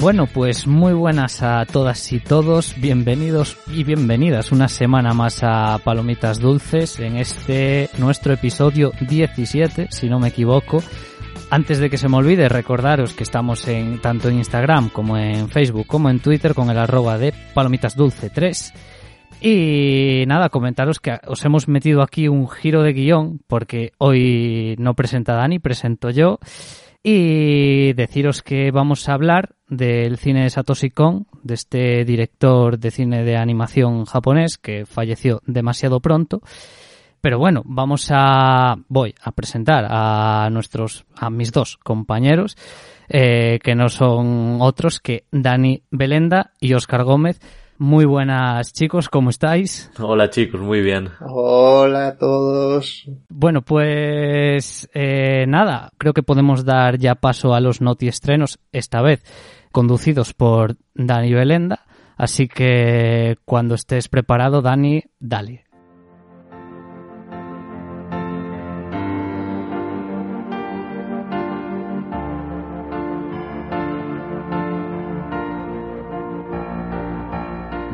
Bueno, pues muy buenas a todas y todos, bienvenidos y bienvenidas una semana más a Palomitas Dulces en este nuestro episodio 17, si no me equivoco, antes de que se me olvide, recordaros que estamos en tanto en Instagram como en Facebook como en Twitter con el arroba de palomitasdulce3. Y nada, comentaros que os hemos metido aquí un giro de guion porque hoy no presenta Dani, presento yo. Y deciros que vamos a hablar del cine de Satoshi Kon, de este director de cine de animación japonés que falleció demasiado pronto. Pero bueno, vamos a, voy a presentar a nuestros, a mis dos compañeros, eh, que no son otros que Dani Belenda y Oscar Gómez. Muy buenas chicos, ¿cómo estáis? Hola chicos, muy bien. Hola a todos. Bueno, pues eh, nada, creo que podemos dar ya paso a los noti estrenos, esta vez conducidos por Dani Belenda. Así que cuando estés preparado, Dani, dale.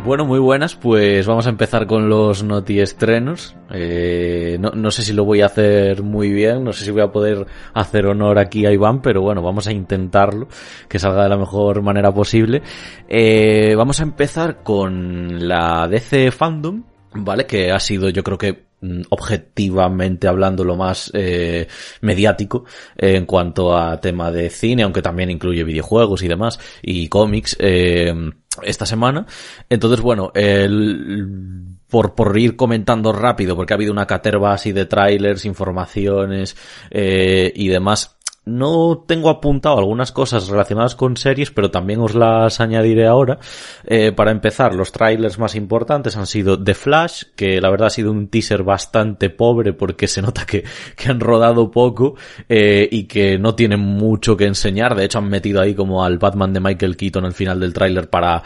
Bueno, muy buenas, pues vamos a empezar con los noti estrenos. Eh, no, no, sé si lo voy a hacer muy bien, no sé si voy a poder hacer honor aquí a Iván, pero bueno, vamos a intentarlo, que salga de la mejor manera posible. Eh, vamos a empezar con la DC Fandom, ¿vale? Que ha sido yo creo que mm, objetivamente hablando lo más eh, mediático eh, en cuanto a tema de cine, aunque también incluye videojuegos y demás, y cómics. Eh, esta semana. Entonces, bueno, el, por, por ir comentando rápido, porque ha habido una caterva así de trailers, informaciones eh, y demás. No tengo apuntado algunas cosas relacionadas con series, pero también os las añadiré ahora. Eh, para empezar, los trailers más importantes han sido The Flash, que la verdad ha sido un teaser bastante pobre porque se nota que, que han rodado poco eh, y que no tienen mucho que enseñar. De hecho, han metido ahí como al Batman de Michael Keaton al final del tráiler para,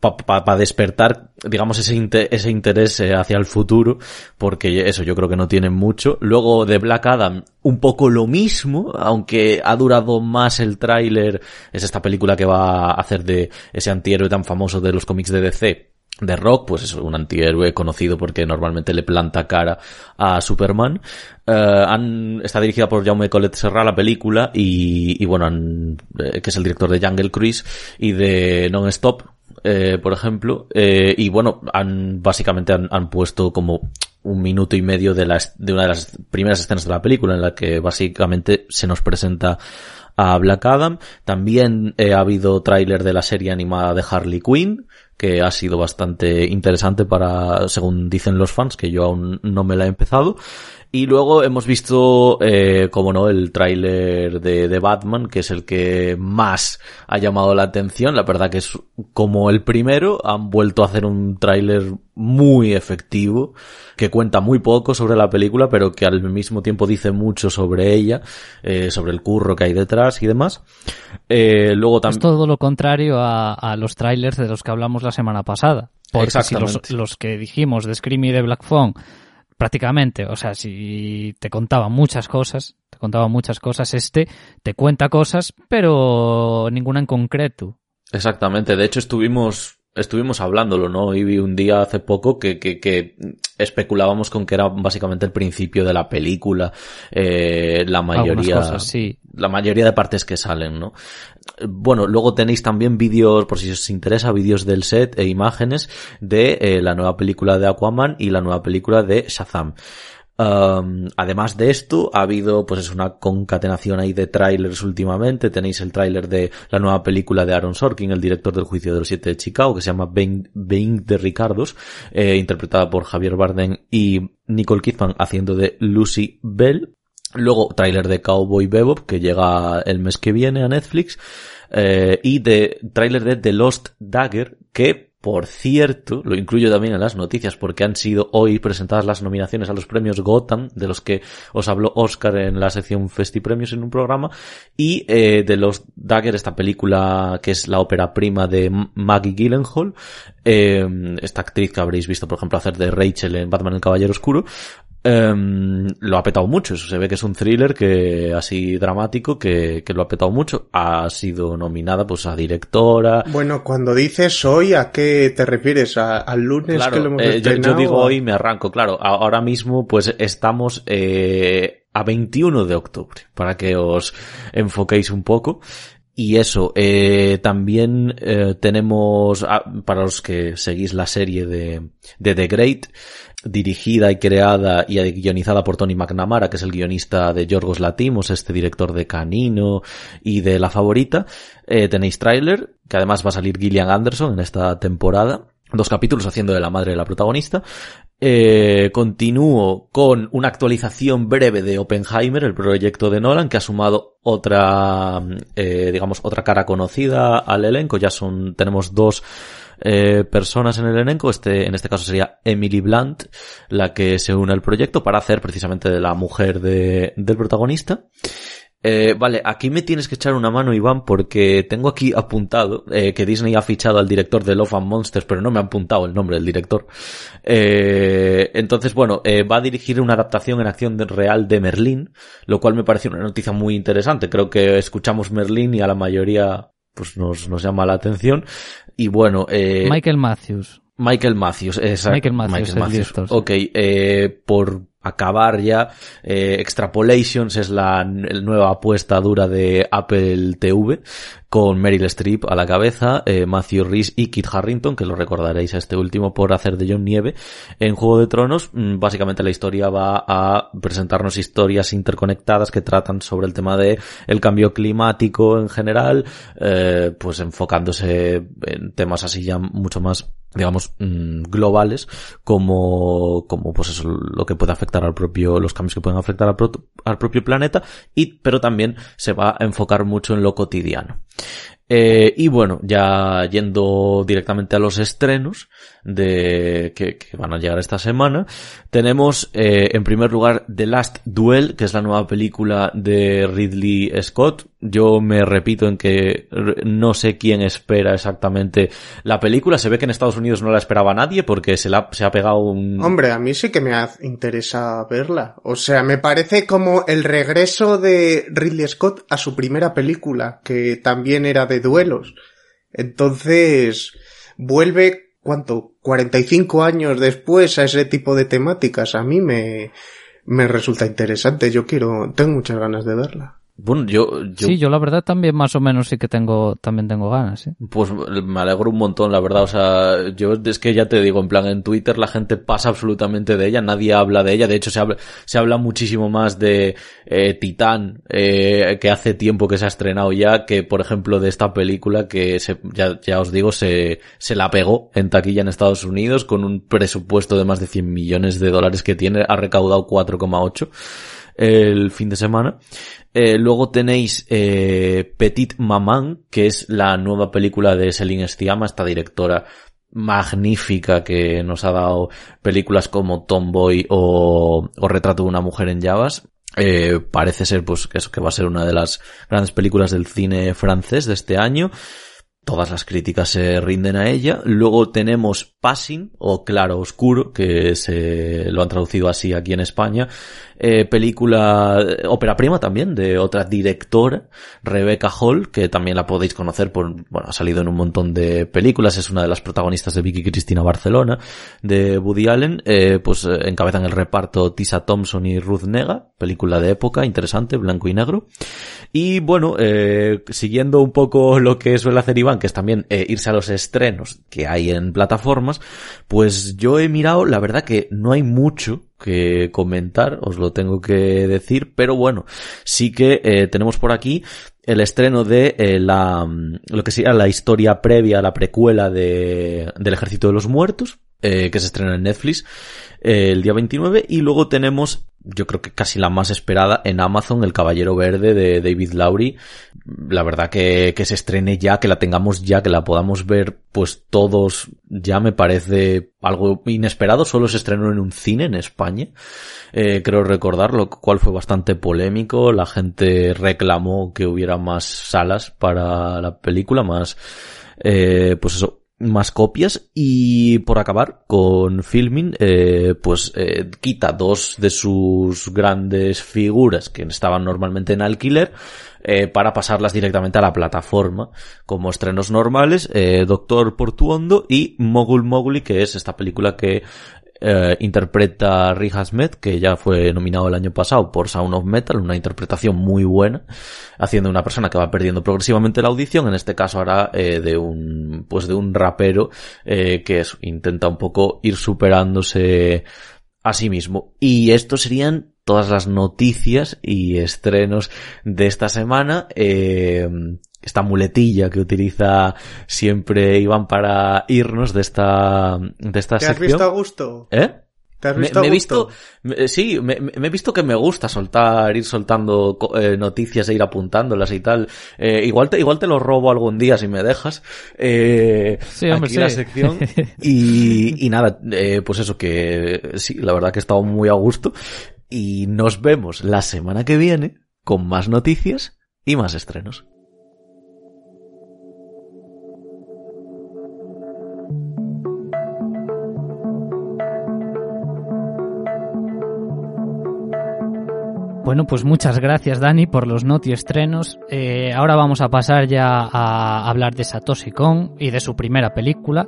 para pa, despertar, digamos, ese, ese interés eh, hacia el futuro, porque eso yo creo que no tienen mucho. Luego de Black Adam, un poco lo mismo, aunque ha durado más el tráiler, es esta película que va a hacer de ese antihéroe tan famoso de los cómics de DC, de Rock, pues es un antihéroe conocido porque normalmente le planta cara a Superman. Uh, han, está dirigida por Jaume Colette Serra la película y, y bueno, han, eh, que es el director de Jungle Cruise y de Non-Stop, eh, por ejemplo, eh, y bueno, han básicamente han, han, puesto como un minuto y medio de, la, de una de las primeras escenas de la película en la que básicamente se nos presenta a Black Adam. También eh, ha habido tráiler de la serie animada de Harley Quinn, que ha sido bastante interesante para, según dicen los fans, que yo aún no me la he empezado. Y luego hemos visto, eh, como no, el tráiler de, de, Batman, que es el que más ha llamado la atención. La verdad que es como el primero. Han vuelto a hacer un tráiler muy efectivo, que cuenta muy poco sobre la película, pero que al mismo tiempo dice mucho sobre ella, eh, sobre el curro que hay detrás y demás. Eh, luego también... Es todo lo contrario a, a los trailers de los que hablamos la semana pasada. Porque si los, los que dijimos de Scream y de Black Phone prácticamente, o sea, si te contaba muchas cosas, te contaba muchas cosas, este te cuenta cosas, pero ninguna en concreto. Exactamente, de hecho estuvimos estuvimos hablándolo, ¿no? Y vi un día hace poco que, que, que, especulábamos con que era básicamente el principio de la película, eh, la mayoría, cosas, sí. la mayoría de partes que salen, ¿no? Bueno, luego tenéis también vídeos, por si os interesa, vídeos del set e imágenes de eh, la nueva película de Aquaman y la nueva película de Shazam. Además de esto, ha habido pues es una concatenación ahí de trailers últimamente. Tenéis el tráiler de la nueva película de Aaron Sorkin, el director del Juicio de los Siete de Chicago, que se llama Being, de Ricardos, eh, interpretada por Javier Bardem y Nicole Kidman haciendo de Lucy Bell. Luego, tráiler de Cowboy Bebop, que llega el mes que viene a Netflix. Eh, y de tráiler de The Lost Dagger, que por cierto, lo incluyo también en las noticias porque han sido hoy presentadas las nominaciones a los premios Gotham, de los que os habló Oscar en la sección Festi Premios en un programa, y eh, de los Dagger, esta película que es la ópera prima de Maggie Gyllenhaal, eh, esta actriz que habréis visto, por ejemplo, hacer de Rachel en Batman el Caballero Oscuro, Um, lo ha petado mucho, se ve que es un thriller que así dramático que, que, lo ha petado mucho. Ha sido nominada pues a directora. Bueno, cuando dices hoy, ¿a qué te refieres? ¿Al lunes que lo hemos eh, yo, yo, digo hoy me arranco, claro. Ahora mismo pues estamos eh, a 21 de octubre, para que os enfoquéis un poco. Y eso, eh, también eh, tenemos, ah, para los que seguís la serie de, de The Great, dirigida y creada y guionizada por Tony McNamara, que es el guionista de Yorgos Latimos, este director de Canino y de La Favorita. Eh, tenéis tráiler, que además va a salir Gillian Anderson en esta temporada dos capítulos haciendo de la madre de la protagonista. Eh, continúo con una actualización breve de Oppenheimer, el proyecto de Nolan, que ha sumado otra, eh, digamos, otra cara conocida al elenco. Ya son, tenemos dos eh, personas en el elenco. Este, en este caso sería Emily Blunt, la que se une al proyecto para hacer precisamente de la mujer de, del protagonista. Eh, vale, aquí me tienes que echar una mano, Iván, porque tengo aquí apuntado eh, que Disney ha fichado al director de Love and Monsters, pero no me ha apuntado el nombre del director. Eh, entonces, bueno, eh, va a dirigir una adaptación en acción real de Merlín, lo cual me parece una noticia muy interesante. Creo que escuchamos Merlín y a la mayoría pues nos, nos llama la atención. Y bueno, eh, Michael Matthews. Michael Matthews, exacto. Michael Matthews, Michael Matthews. Ok, eh, por acabar ya. Eh, Extrapolations es la nueva apuesta dura de Apple TV con Meryl Streep a la cabeza, eh, Matthew Rhys y Kit Harrington, que lo recordaréis a este último por hacer de John Nieve en Juego de Tronos. Mm, básicamente la historia va a presentarnos historias interconectadas que tratan sobre el tema de el cambio climático en general, eh, pues enfocándose en temas así ya mucho más digamos, mm, globales, como, como pues eso, lo que puede afectar al propio, los cambios que pueden afectar al, al propio planeta, y, pero también se va a enfocar mucho en lo cotidiano. Eh, y bueno, ya yendo directamente a los estrenos de que, van a llegar esta semana, tenemos eh, en primer lugar The Last Duel, que es la nueva película de Ridley Scott. Yo me repito en que no sé quién espera exactamente la película. Se ve que en Estados Unidos no la esperaba nadie porque se, la, se ha pegado un... Hombre, a mí sí que me interesa verla. O sea, me parece como el regreso de Ridley Scott a su primera película, que también era de duelos. Entonces, vuelve, ¿cuánto? 45 años después a ese tipo de temáticas. A mí me, me resulta interesante. Yo quiero, tengo muchas ganas de verla. Bueno, yo, Sí, yo la verdad también más o menos sí que tengo, también tengo ganas, ¿eh? Pues me alegro un montón, la verdad, o sea, yo es que ya te digo, en plan, en Twitter la gente pasa absolutamente de ella, nadie habla de ella, de hecho se habla, se habla muchísimo más de eh, Titán, eh, que hace tiempo que se ha estrenado ya, que por ejemplo de esta película que se, ya, ya os digo, se, se la pegó en taquilla en Estados Unidos con un presupuesto de más de 100 millones de dólares que tiene, ha recaudado 4,8 el fin de semana. Eh, luego tenéis eh, Petit Maman, que es la nueva película de Celine Stiama, esta directora magnífica que nos ha dado películas como Tomboy o, Retrato de una mujer en llaves. Eh, parece ser pues eso que va a ser una de las grandes películas del cine francés de este año todas las críticas se rinden a ella. Luego tenemos Passing o Claro Oscuro, que se lo han traducido así aquí en España. Eh, película, ópera prima también, de otra directora, Rebecca Hall, que también la podéis conocer por, bueno, ha salido en un montón de películas, es una de las protagonistas de Vicky Cristina Barcelona, de Woody Allen, eh, pues eh, encabezan el reparto Tisa Thompson y Ruth Nega, película de época, interesante, blanco y negro. Y bueno, eh, siguiendo un poco lo que suele hacer Iván, que es también eh, irse a los estrenos que hay en plataformas, pues yo he mirado, la verdad que no hay mucho que comentar, os lo tengo que decir, pero bueno, sí que eh, tenemos por aquí el estreno de eh, la, mm, lo que sería la historia previa, la precuela de, del Ejército de los Muertos, que se estrena en Netflix el día 29 y luego tenemos yo creo que casi la más esperada en Amazon, El Caballero Verde de David Lowry. La verdad que, que se estrene ya, que la tengamos ya, que la podamos ver pues todos, ya me parece algo inesperado. Solo se estrenó en un cine en España. Eh, creo recordar, lo cual fue bastante polémico. La gente reclamó que hubiera más salas para la película, más, eh, pues eso, más copias y por acabar con Filming eh, pues eh, quita dos de sus grandes figuras que estaban normalmente en alquiler eh, para pasarlas directamente a la plataforma como estrenos normales Doctor Portuondo y Mogul Mowgli que es esta película que eh, interpreta a Rick que ya fue nominado el año pasado por Sound of Metal, una interpretación muy buena, haciendo una persona que va perdiendo progresivamente la audición, en este caso hará eh, de un, pues de un rapero eh, que intenta un poco ir superándose a sí mismo. Y estos serían todas las noticias y estrenos de esta semana. Eh, esta muletilla que utiliza siempre Iván para irnos de esta, de esta ¿Te sección. has visto a gusto? ¿Eh? ¿Te has visto me a he gusto? visto, me- sí, me, me he visto que me gusta soltar, ir soltando eh, noticias e ir apuntándolas y tal. Eh, igual te, igual te lo robo algún día si me dejas. Eh, Sí, hombre, aquí sí. la sección. Y, y nada, eh, pues eso que sí, la verdad que he estado muy a gusto. Y nos vemos la semana que viene con más noticias y más estrenos. Bueno, pues muchas gracias Dani por los noti estrenos. Eh, ahora vamos a pasar ya a hablar de Satoshi Kon y de su primera película.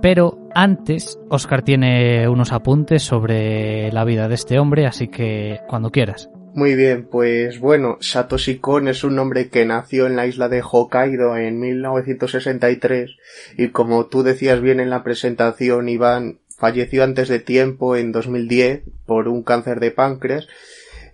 Pero antes, Oscar tiene unos apuntes sobre la vida de este hombre, así que cuando quieras. Muy bien, pues bueno, Satoshi Kon es un hombre que nació en la isla de Hokkaido en 1963 y como tú decías bien en la presentación, Iván falleció antes de tiempo en 2010 por un cáncer de páncreas.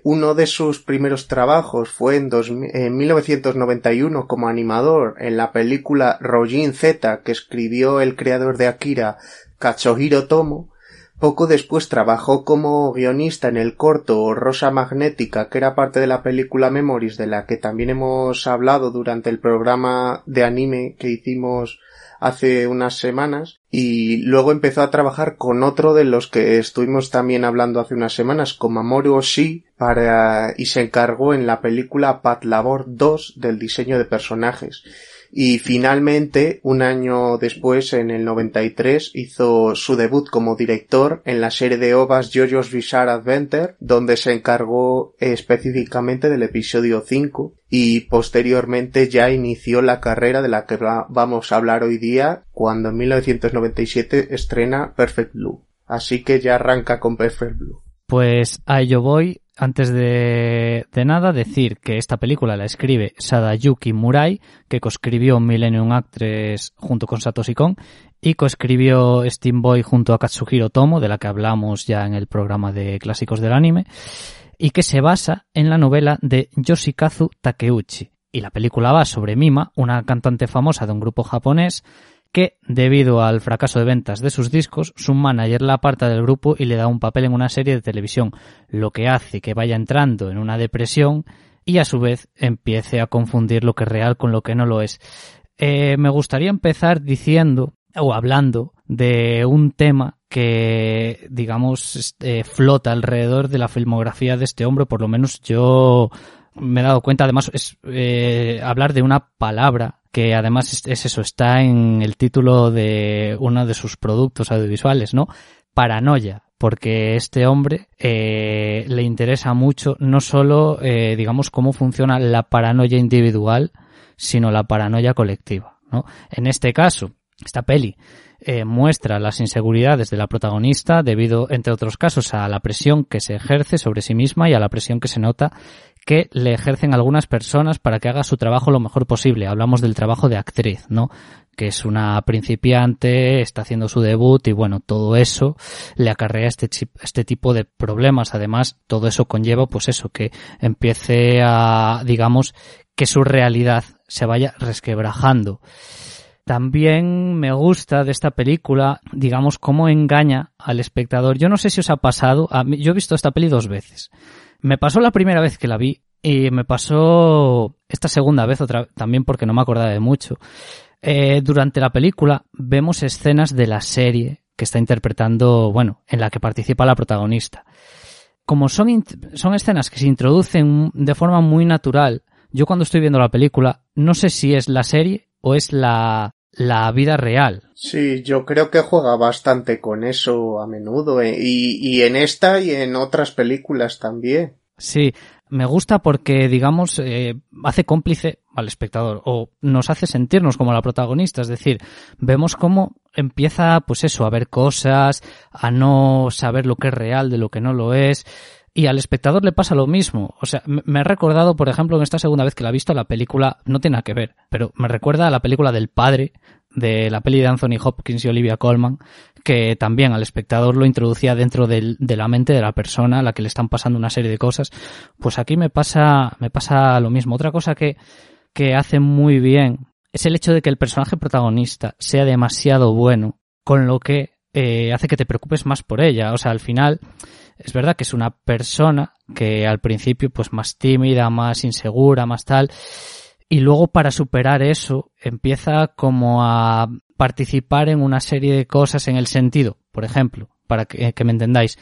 Uno de sus primeros trabajos fue en, dos- en 1991 como animador en la película Rojin Z que escribió el creador de Akira, Katsuhiro Tomo, poco después trabajó como guionista en el corto Rosa Magnética, que era parte de la película Memories, de la que también hemos hablado durante el programa de anime que hicimos hace unas semanas y luego empezó a trabajar con otro de los que estuvimos también hablando hace unas semanas, con Mamoru Oshii, para, y se encargó en la película Pat Labor 2 del diseño de personajes. Y finalmente, un año después, en el 93, hizo su debut como director en la serie de ovas JoJo's Bizarre Adventure, donde se encargó específicamente del episodio 5 y posteriormente ya inició la carrera de la que va- vamos a hablar hoy día cuando en 1997 estrena Perfect Blue. Así que ya arranca con Perfect Blue. Pues a ello voy. Antes de, de nada, decir que esta película la escribe Sadayuki Murai, que coescribió Millennium Actress junto con Satoshi Kon, y coescribió Steam Boy junto a Katsuhiro Tomo, de la que hablamos ya en el programa de clásicos del anime, y que se basa en la novela de Yoshikazu Takeuchi. Y la película va sobre Mima, una cantante famosa de un grupo japonés, que, debido al fracaso de ventas de sus discos, su manager la aparta del grupo y le da un papel en una serie de televisión, lo que hace que vaya entrando en una depresión y a su vez empiece a confundir lo que es real con lo que no lo es. Eh, me gustaría empezar diciendo o hablando de un tema que, digamos, este, flota alrededor de la filmografía de este hombre, por lo menos yo me he dado cuenta, además, es eh, hablar de una palabra que además es, es eso, está en el título de uno de sus productos audiovisuales, ¿no? Paranoia, porque este hombre eh, le interesa mucho no solo, eh, digamos, cómo funciona la paranoia individual, sino la paranoia colectiva, ¿no? En este caso, esta peli eh, muestra las inseguridades de la protagonista debido, entre otros casos, a la presión que se ejerce sobre sí misma y a la presión que se nota que le ejercen algunas personas para que haga su trabajo lo mejor posible. Hablamos del trabajo de actriz, ¿no? Que es una principiante, está haciendo su debut y bueno, todo eso le acarrea este, este tipo de problemas. Además, todo eso conlleva pues eso, que empiece a, digamos, que su realidad se vaya resquebrajando. También me gusta de esta película, digamos, cómo engaña al espectador. Yo no sé si os ha pasado, yo he visto esta peli dos veces. Me pasó la primera vez que la vi y me pasó esta segunda vez otra también porque no me acordaba de mucho. Eh, durante la película vemos escenas de la serie que está interpretando, bueno, en la que participa la protagonista. Como son, son escenas que se introducen de forma muy natural, yo cuando estoy viendo la película no sé si es la serie o es la, la vida real. Sí, yo creo que juega bastante con eso a menudo, eh, y, y, en esta y en otras películas también. Sí, me gusta porque, digamos, eh, hace cómplice al espectador o nos hace sentirnos como la protagonista, es decir, vemos cómo empieza, pues eso, a ver cosas, a no saber lo que es real de lo que no lo es, y al espectador le pasa lo mismo. O sea, me he recordado, por ejemplo, en esta segunda vez que la he visto, la película, no tiene nada que ver, pero me recuerda a la película del padre, de la peli de Anthony Hopkins y Olivia Colman, que también al espectador lo introducía dentro de la mente de la persona a la que le están pasando una serie de cosas. Pues aquí me pasa, me pasa lo mismo. Otra cosa que, que hace muy bien es el hecho de que el personaje protagonista sea demasiado bueno, con lo que eh, hace que te preocupes más por ella. O sea, al final, es verdad que es una persona que al principio pues más tímida, más insegura, más tal, y luego para superar eso empieza como a participar en una serie de cosas en el sentido, por ejemplo, para que, me entendáis.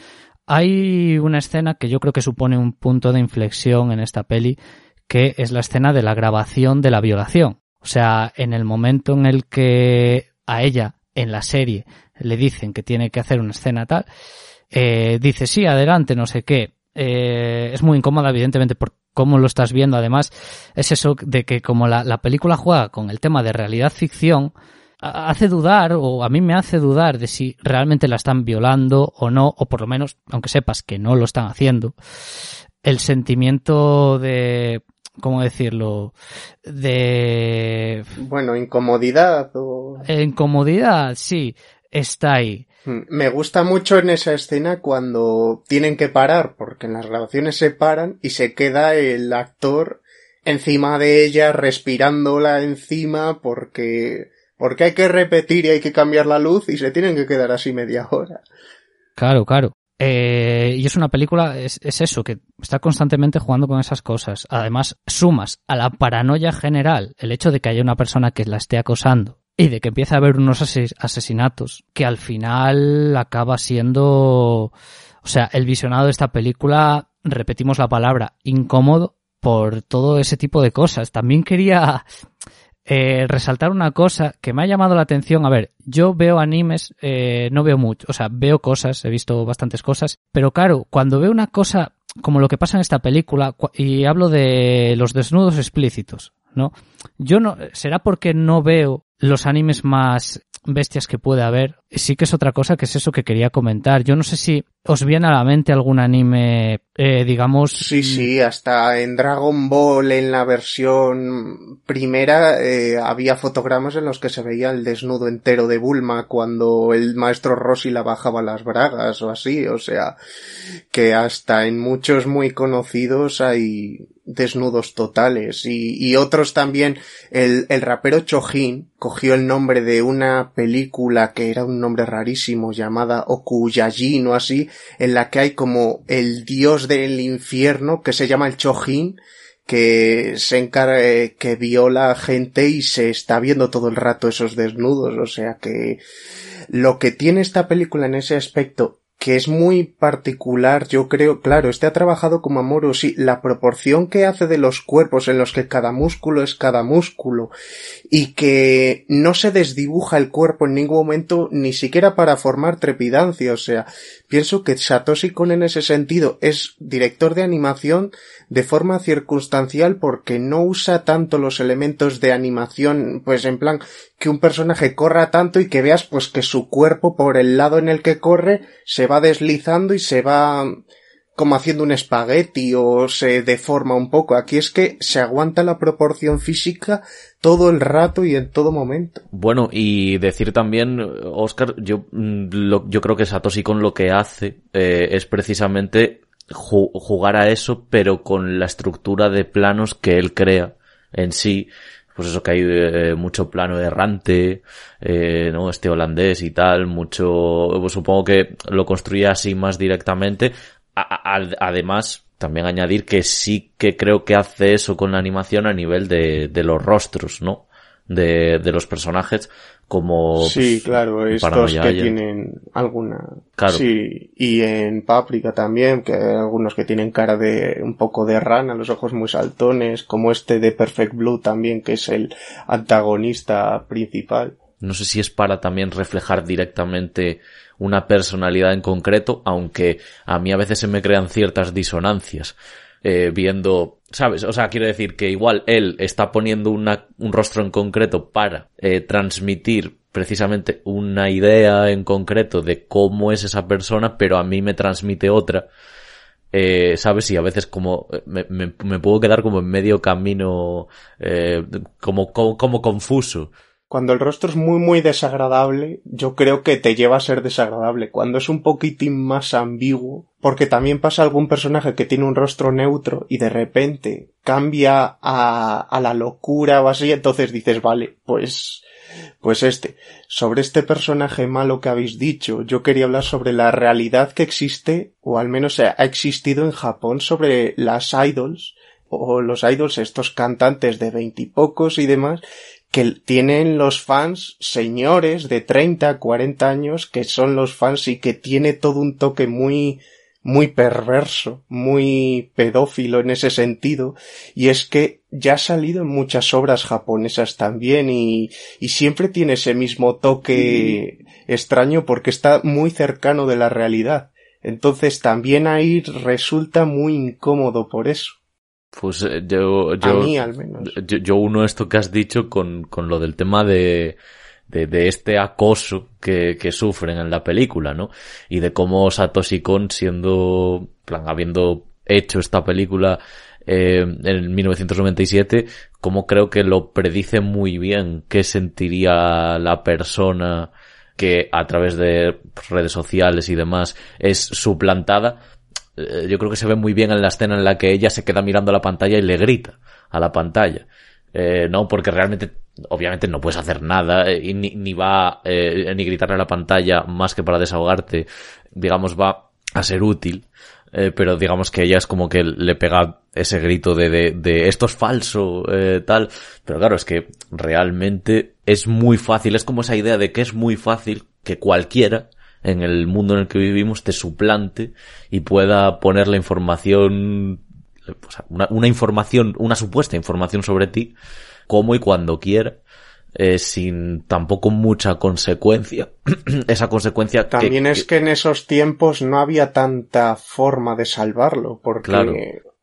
Hay una escena que yo creo que supone un punto de inflexión en esta peli, que es la escena de la grabación de la violación. O sea, en el momento en el que a ella, en la serie, le dicen que tiene que hacer una escena tal, eh, dice, sí, adelante, no sé qué. Eh, es muy incómoda, evidentemente, por cómo lo estás viendo. Además, es eso de que como la, la película juega con el tema de realidad ficción, hace dudar, o a mí me hace dudar de si realmente la están violando o no, o por lo menos, aunque sepas que no lo están haciendo, el sentimiento de, ¿cómo decirlo? De... Bueno, incomodidad o... Incomodidad, sí, está ahí. Mm, me gusta mucho en esa escena cuando tienen que parar, porque en las grabaciones se paran y se queda el actor encima de ella, respirándola encima, porque, porque hay que repetir y hay que cambiar la luz y se tienen que quedar así media hora. Claro, claro. Eh, y es una película, es, es, eso, que está constantemente jugando con esas cosas. Además, sumas a la paranoia general el hecho de que haya una persona que la esté acosando y de que empieza a haber unos asesinatos que al final acaba siendo, o sea, el visionado de esta película, repetimos la palabra, incómodo por todo ese tipo de cosas. También quería eh, resaltar una cosa que me ha llamado la atención. A ver, yo veo animes, eh, no veo mucho, o sea, veo cosas, he visto bastantes cosas, pero claro, cuando veo una cosa como lo que pasa en esta película, y hablo de los desnudos explícitos, ¿no? Yo no, será porque no veo los animes más bestias que puede haber. Sí que es otra cosa que es eso que quería comentar. Yo no sé si os viene a la mente algún anime, eh, digamos. Sí, sí, hasta en Dragon Ball, en la versión primera, eh, había fotogramas en los que se veía el desnudo entero de Bulma cuando el maestro Rossi la bajaba las bragas o así. O sea, que hasta en muchos muy conocidos hay desnudos totales. Y, y otros también el, el rapero Chojin cogió el nombre de una película que era un nombre rarísimo llamada Okuyajin o así en la que hay como el dios del infierno que se llama el Chojin que se encarga, eh, que viola gente y se está viendo todo el rato esos desnudos, o sea que lo que tiene esta película en ese aspecto que es muy particular, yo creo, claro, este ha trabajado como amor sí, la proporción que hace de los cuerpos en los que cada músculo es cada músculo y que no se desdibuja el cuerpo en ningún momento ni siquiera para formar trepidancia, o sea, pienso que Satoshi Kon en ese sentido es director de animación de forma circunstancial porque no usa tanto los elementos de animación, pues en plan que un personaje corra tanto y que veas pues que su cuerpo por el lado en el que corre se va deslizando y se va como haciendo un espagueti o se deforma un poco. Aquí es que se aguanta la proporción física todo el rato y en todo momento. Bueno, y decir también, Oscar, yo, mm, yo creo que Satoshi con lo que hace eh, es precisamente jugar a eso, pero con la estructura de planos que él crea en sí pues eso que hay eh, mucho plano errante, eh, ¿no? Este holandés y tal, mucho, pues supongo que lo construía así más directamente. además, también añadir que sí que creo que hace eso con la animación a nivel de, de los rostros, ¿no? De, de los personajes, como sí pues, claro estos que tienen alguna claro. sí y en Páprica también que hay algunos que tienen cara de un poco de rana los ojos muy saltones como este de Perfect Blue también que es el antagonista principal no sé si es para también reflejar directamente una personalidad en concreto aunque a mí a veces se me crean ciertas disonancias eh, viendo, ¿sabes? O sea, quiero decir que igual él está poniendo un rostro en concreto para eh, transmitir precisamente una idea en concreto de cómo es esa persona, pero a mí me transmite otra. Eh, ¿sabes? Y a veces como eh, me, me, me, puedo quedar como en medio camino, como, como confuso. Cuando el rostro es muy muy desagradable, yo creo que te lleva a ser desagradable. Cuando es un poquitín más ambiguo, porque también pasa algún personaje que tiene un rostro neutro y de repente cambia a, a la locura o así, entonces dices, vale, pues, pues este. Sobre este personaje malo que habéis dicho, yo quería hablar sobre la realidad que existe, o al menos ha existido en Japón sobre las idols, o los idols, estos cantantes de veintipocos y demás, que tienen los fans señores de 30, 40 años que son los fans y que tiene todo un toque muy muy perverso, muy pedófilo en ese sentido, y es que ya ha salido en muchas obras japonesas también y, y siempre tiene ese mismo toque extraño porque está muy cercano de la realidad. Entonces también ahí resulta muy incómodo por eso. Pues eh, yo, yo, a mí al menos. Yo, yo, uno esto que has dicho con, con lo del tema de, de, de este acoso que, que, sufren en la película, ¿no? Y de cómo Satoshi Kon siendo, plan, habiendo hecho esta película eh, en 1997, como creo que lo predice muy bien qué sentiría la persona que a través de redes sociales y demás es suplantada eh, yo creo que se ve muy bien en la escena en la que ella se queda mirando a la pantalla y le grita a la pantalla. Eh, no, porque realmente, obviamente no puedes hacer nada eh, y ni, ni va, eh, ni gritarle a la pantalla más que para desahogarte, digamos, va a ser útil. Pero digamos que ella es como que le pega ese grito de, de, de esto es falso, tal. Pero claro, es que realmente es muy fácil, es como esa idea de que es muy fácil que cualquiera en el mundo en el que vivimos te suplante y pueda poner la información, una, una información, una supuesta información sobre ti, como y cuando quiera. Eh, sin tampoco mucha consecuencia. Esa consecuencia También que, es que en esos tiempos no había tanta forma de salvarlo, porque Claro.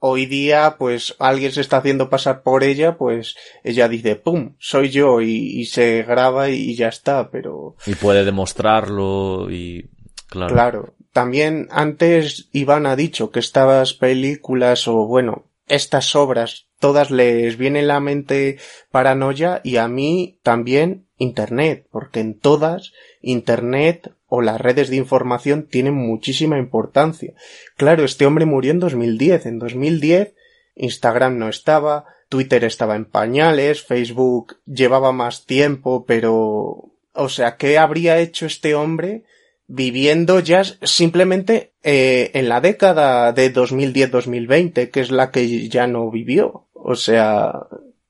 Hoy día, pues, alguien se está haciendo pasar por ella, pues, ella dice, pum, soy yo, y, y se graba y ya está, pero y puede demostrarlo y claro. Claro. También antes Iván ha dicho que estas películas o bueno, estas obras, todas les viene en la mente paranoia y a mí también Internet, porque en todas Internet o las redes de información tienen muchísima importancia. Claro, este hombre murió en 2010. En 2010 Instagram no estaba, Twitter estaba en pañales, Facebook llevaba más tiempo, pero... O sea, ¿qué habría hecho este hombre viviendo ya simplemente eh, en la década de 2010-2020, que es la que ya no vivió? O sea,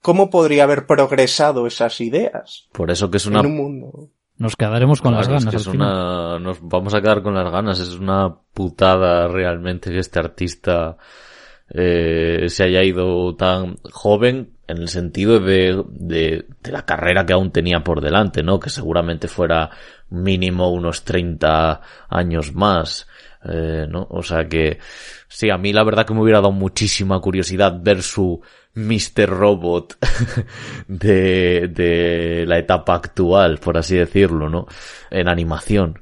¿cómo podría haber progresado esas ideas Por eso que es una en un mundo? Nos quedaremos con las es ganas. al es final. una, nos vamos a quedar con las ganas. Es una putada realmente que este artista eh, se haya ido tan joven en el sentido de, de, de, la carrera que aún tenía por delante, ¿no? Que seguramente fuera mínimo unos 30 años más, eh, ¿no? O sea que, sí, a mí la verdad que me hubiera dado muchísima curiosidad ver su Mr. Robot de, de la etapa actual, por así decirlo, ¿no? En animación.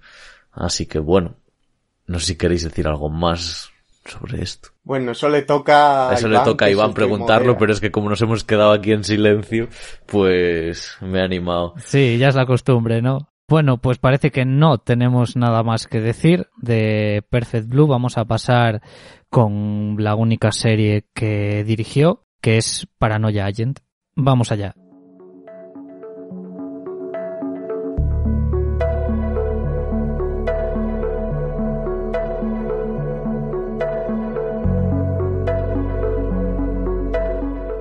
Así que bueno, no sé si queréis decir algo más sobre esto. Bueno, eso le toca a Eso le toca a Iván preguntarlo, pero es que como nos hemos quedado aquí en silencio, pues me he animado. Sí, ya es la costumbre, ¿no? Bueno, pues parece que no tenemos nada más que decir de Perfect Blue. Vamos a pasar con la única serie que dirigió, que es Paranoia Agent. Vamos allá.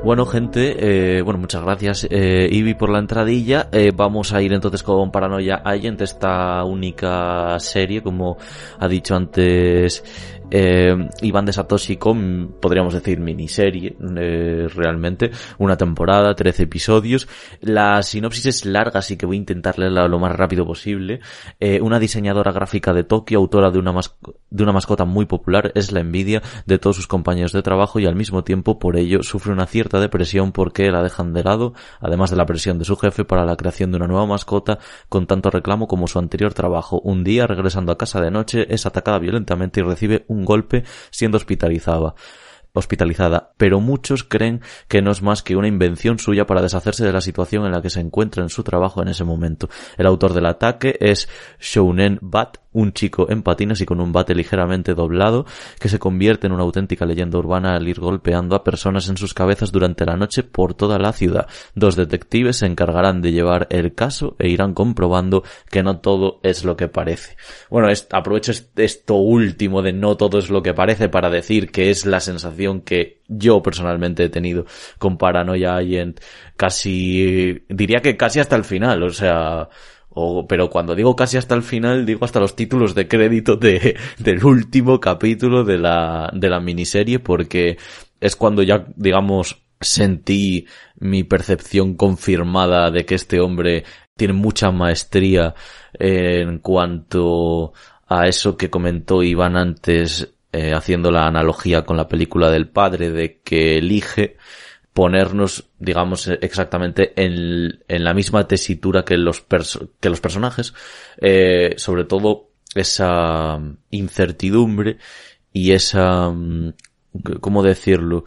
Bueno, gente, eh, bueno, muchas gracias, eh, Ivy, por la entradilla. Eh, vamos a ir entonces con Paranoia Agent, esta única serie, como ha dicho antes eh, Iván de Satoshi con, podríamos decir, miniserie, eh, realmente, una temporada, 13 episodios. La sinopsis es larga, así que voy a intentar leerla lo más rápido posible. Eh, una diseñadora gráfica de Tokio, autora de una, de una mascota muy popular, es la envidia de todos sus compañeros de trabajo y al mismo tiempo, por ello, sufre una cierta depresión porque la dejan de lado, además de la presión de su jefe para la creación de una nueva mascota con tanto reclamo como su anterior trabajo. Un día, regresando a casa de noche, es atacada violentamente y recibe un golpe siendo hospitalizada hospitalizada, pero muchos creen que no es más que una invención suya para deshacerse de la situación en la que se encuentra en su trabajo en ese momento. El autor del ataque es Shounen Bat, un chico en patines y con un bate ligeramente doblado que se convierte en una auténtica leyenda urbana al ir golpeando a personas en sus cabezas durante la noche por toda la ciudad. Dos detectives se encargarán de llevar el caso e irán comprobando que no todo es lo que parece. Bueno, aprovecho esto último de no todo es lo que parece para decir que es la sensación que yo personalmente he tenido con Paranoia Agent casi, diría que casi hasta el final, o sea, pero cuando digo casi hasta el final, digo hasta los títulos de crédito de, del último capítulo de la, de la miniserie, porque es cuando ya, digamos, sentí mi percepción confirmada de que este hombre tiene mucha maestría en cuanto a eso que comentó Iván antes, eh, haciendo la analogía con la película del padre, de que elige ponernos, digamos, exactamente en, en la misma tesitura que los, que los personajes, eh, sobre todo esa incertidumbre y esa, mm, ¿cómo decirlo?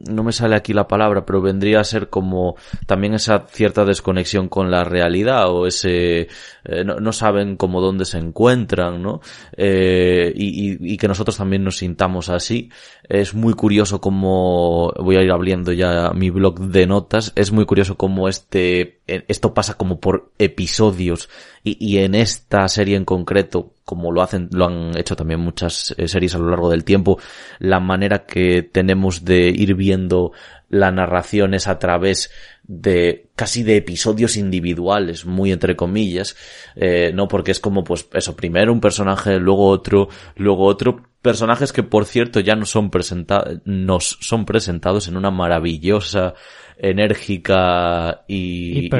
no me sale aquí la palabra, pero vendría a ser como también esa cierta desconexión con la realidad o ese eh, no, saben cómo dónde se encuentran, ¿no? Eh, y, y, que nosotros también nos sintamos así. Es muy curioso como voy a ir abriendo ya mi blog de notas. Es muy curioso como este esto pasa como por episodios y, y en esta serie en concreto como lo hacen, lo han hecho también muchas eh, series a lo largo del tiempo, la manera que tenemos de ir viendo la narración es a través de casi de episodios individuales, muy entre comillas, eh, no porque es como pues eso, primero un personaje, luego otro, luego otro, personajes que por cierto ya no son presentados, nos son presentados en una maravillosa enérgica y, y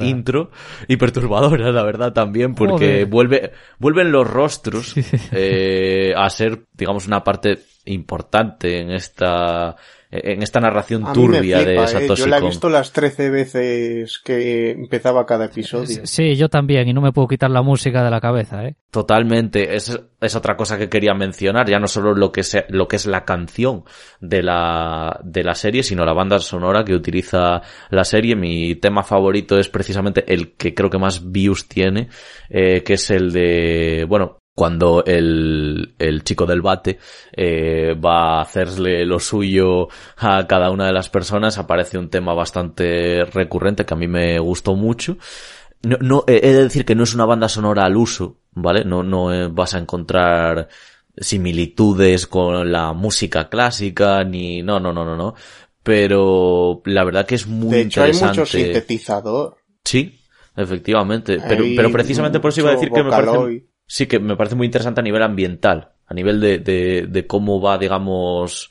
intro. Y perturbadora, la verdad, también, porque vuelve, vuelven los rostros eh, a ser, digamos, una parte importante en esta en esta narración turbia de Satoshi ¿eh? Yo la he visto las 13 veces que empezaba cada episodio. Sí, yo también, y no me puedo quitar la música de la cabeza, ¿eh? Totalmente, es, es otra cosa que quería mencionar, ya no solo lo que, es, lo que es la canción de la, de la serie, sino la banda sonora que utiliza la serie. Mi tema favorito es precisamente el que creo que más views tiene, eh, que es el de, bueno, cuando el, el chico del bate eh, va a hacerle lo suyo a cada una de las personas, aparece un tema bastante recurrente que a mí me gustó mucho. No, no, he de decir que no es una banda sonora al uso, ¿vale? No, no eh, vas a encontrar similitudes con la música clásica, ni, no, no, no, no, no. Pero la verdad que es muy de hecho, interesante. Hay mucho sintetizador. Sí, efectivamente. Pero, pero precisamente por eso iba a decir que me parece sí que me parece muy interesante a nivel ambiental, a nivel de, de, cómo va, digamos,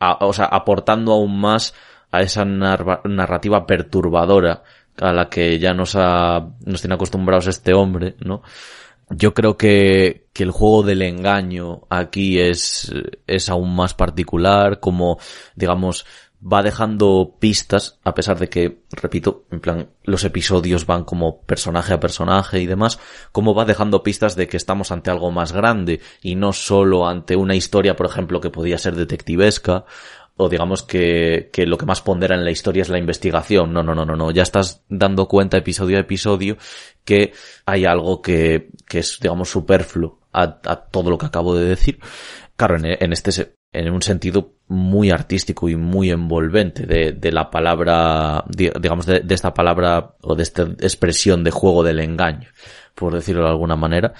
o sea, aportando aún más a esa narrativa perturbadora a la que ya nos ha, nos tiene acostumbrados este hombre, ¿no? Yo creo que, que el juego del engaño aquí es, es aún más particular, como, digamos, va dejando pistas, a pesar de que, repito, en plan, los episodios van como personaje a personaje y demás, como va dejando pistas de que estamos ante algo más grande y no solo ante una historia, por ejemplo, que podía ser detectivesca, o digamos que, que lo que más pondera en la historia es la investigación. No, no, no, no, no. Ya estás dando cuenta episodio a episodio que hay algo que, que es, digamos, superfluo a, todo lo que acabo de decir. Claro, en este, en un sentido muy artístico y muy envolvente de, la palabra, digamos, de, de, esta palabra o de esta expresión de juego del engaño, por decirlo de alguna manera.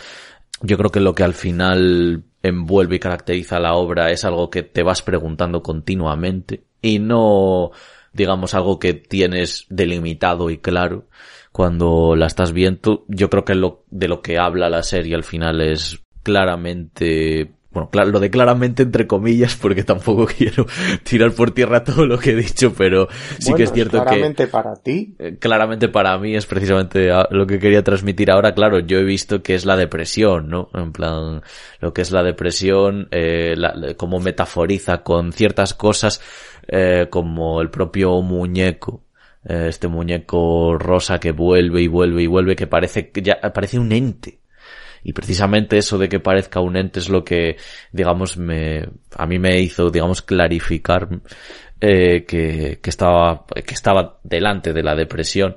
Yo creo que lo que al final envuelve y caracteriza la obra es algo que te vas preguntando continuamente y no, digamos, algo que tienes delimitado y claro cuando la estás viendo. Yo creo que lo, de lo que habla la serie al final es claramente bueno, claro, lo de claramente entre comillas, porque tampoco quiero tirar por tierra todo lo que he dicho, pero sí que es cierto que... Claramente para ti. Eh, claramente para mí es precisamente lo que quería transmitir ahora. Claro, yo he visto que es la depresión, ¿no? En plan, lo que es la depresión, eh, la, como metaforiza con ciertas cosas, eh, como el propio muñeco. Eh, este muñeco rosa que vuelve y vuelve y vuelve, que parece, que ya, parece un ente y precisamente eso de que parezca un ente es lo que, digamos, me, a mí me hizo, digamos, clarificar eh, que, que estaba, que estaba delante de la depresión,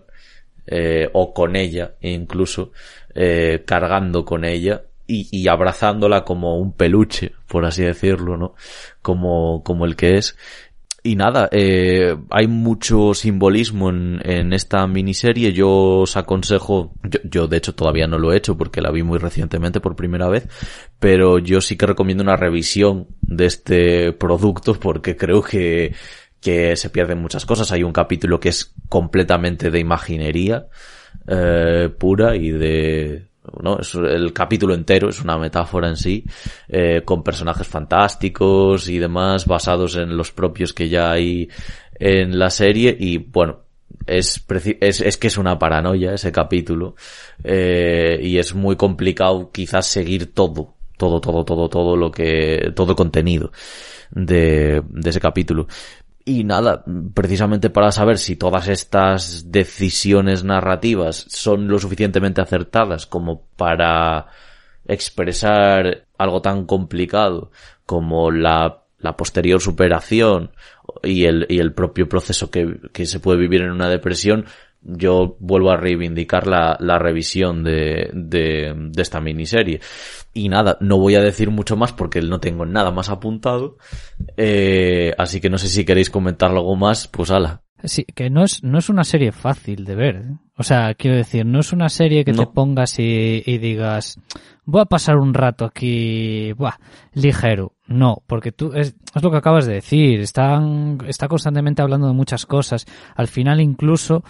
eh, o con ella, incluso, eh, cargando con ella, y, y, abrazándola como un peluche, por así decirlo, ¿no? Como, como el que es. Y nada, eh, hay mucho simbolismo en, en, esta miniserie. Yo os aconsejo, yo, yo, de hecho todavía no lo he hecho porque la vi muy recientemente por primera vez, pero yo sí que recomiendo una revisión de este producto porque creo que, que se pierden muchas cosas. Hay un capítulo que es completamente de imaginería eh, pura y de, ¿no? Es el capítulo entero es una metáfora en sí, eh, con personajes fantásticos y demás, basados en los propios que ya hay en la serie, y bueno, es, es, es que es una paranoia ese capítulo, eh, y es muy complicado quizás seguir todo, todo, todo, todo, todo lo que, todo el contenido de, de ese capítulo. Y nada, precisamente para saber si todas estas decisiones narrativas son lo suficientemente acertadas como para expresar algo tan complicado como la, la posterior superación y el, y el propio proceso que, que se puede vivir en una depresión, yo vuelvo a reivindicar la, la revisión de, de, de, esta miniserie. Y nada, no voy a decir mucho más porque no tengo nada más apuntado. Eh, así que no sé si queréis comentar algo más, pues ala. Sí, que no es, no es una serie fácil de ver. ¿eh? O sea, quiero decir, no es una serie que no. te pongas y, y, digas, voy a pasar un rato aquí, buah, ligero. No, porque tú, es, es lo que acabas de decir, están, está constantemente hablando de muchas cosas. Al final incluso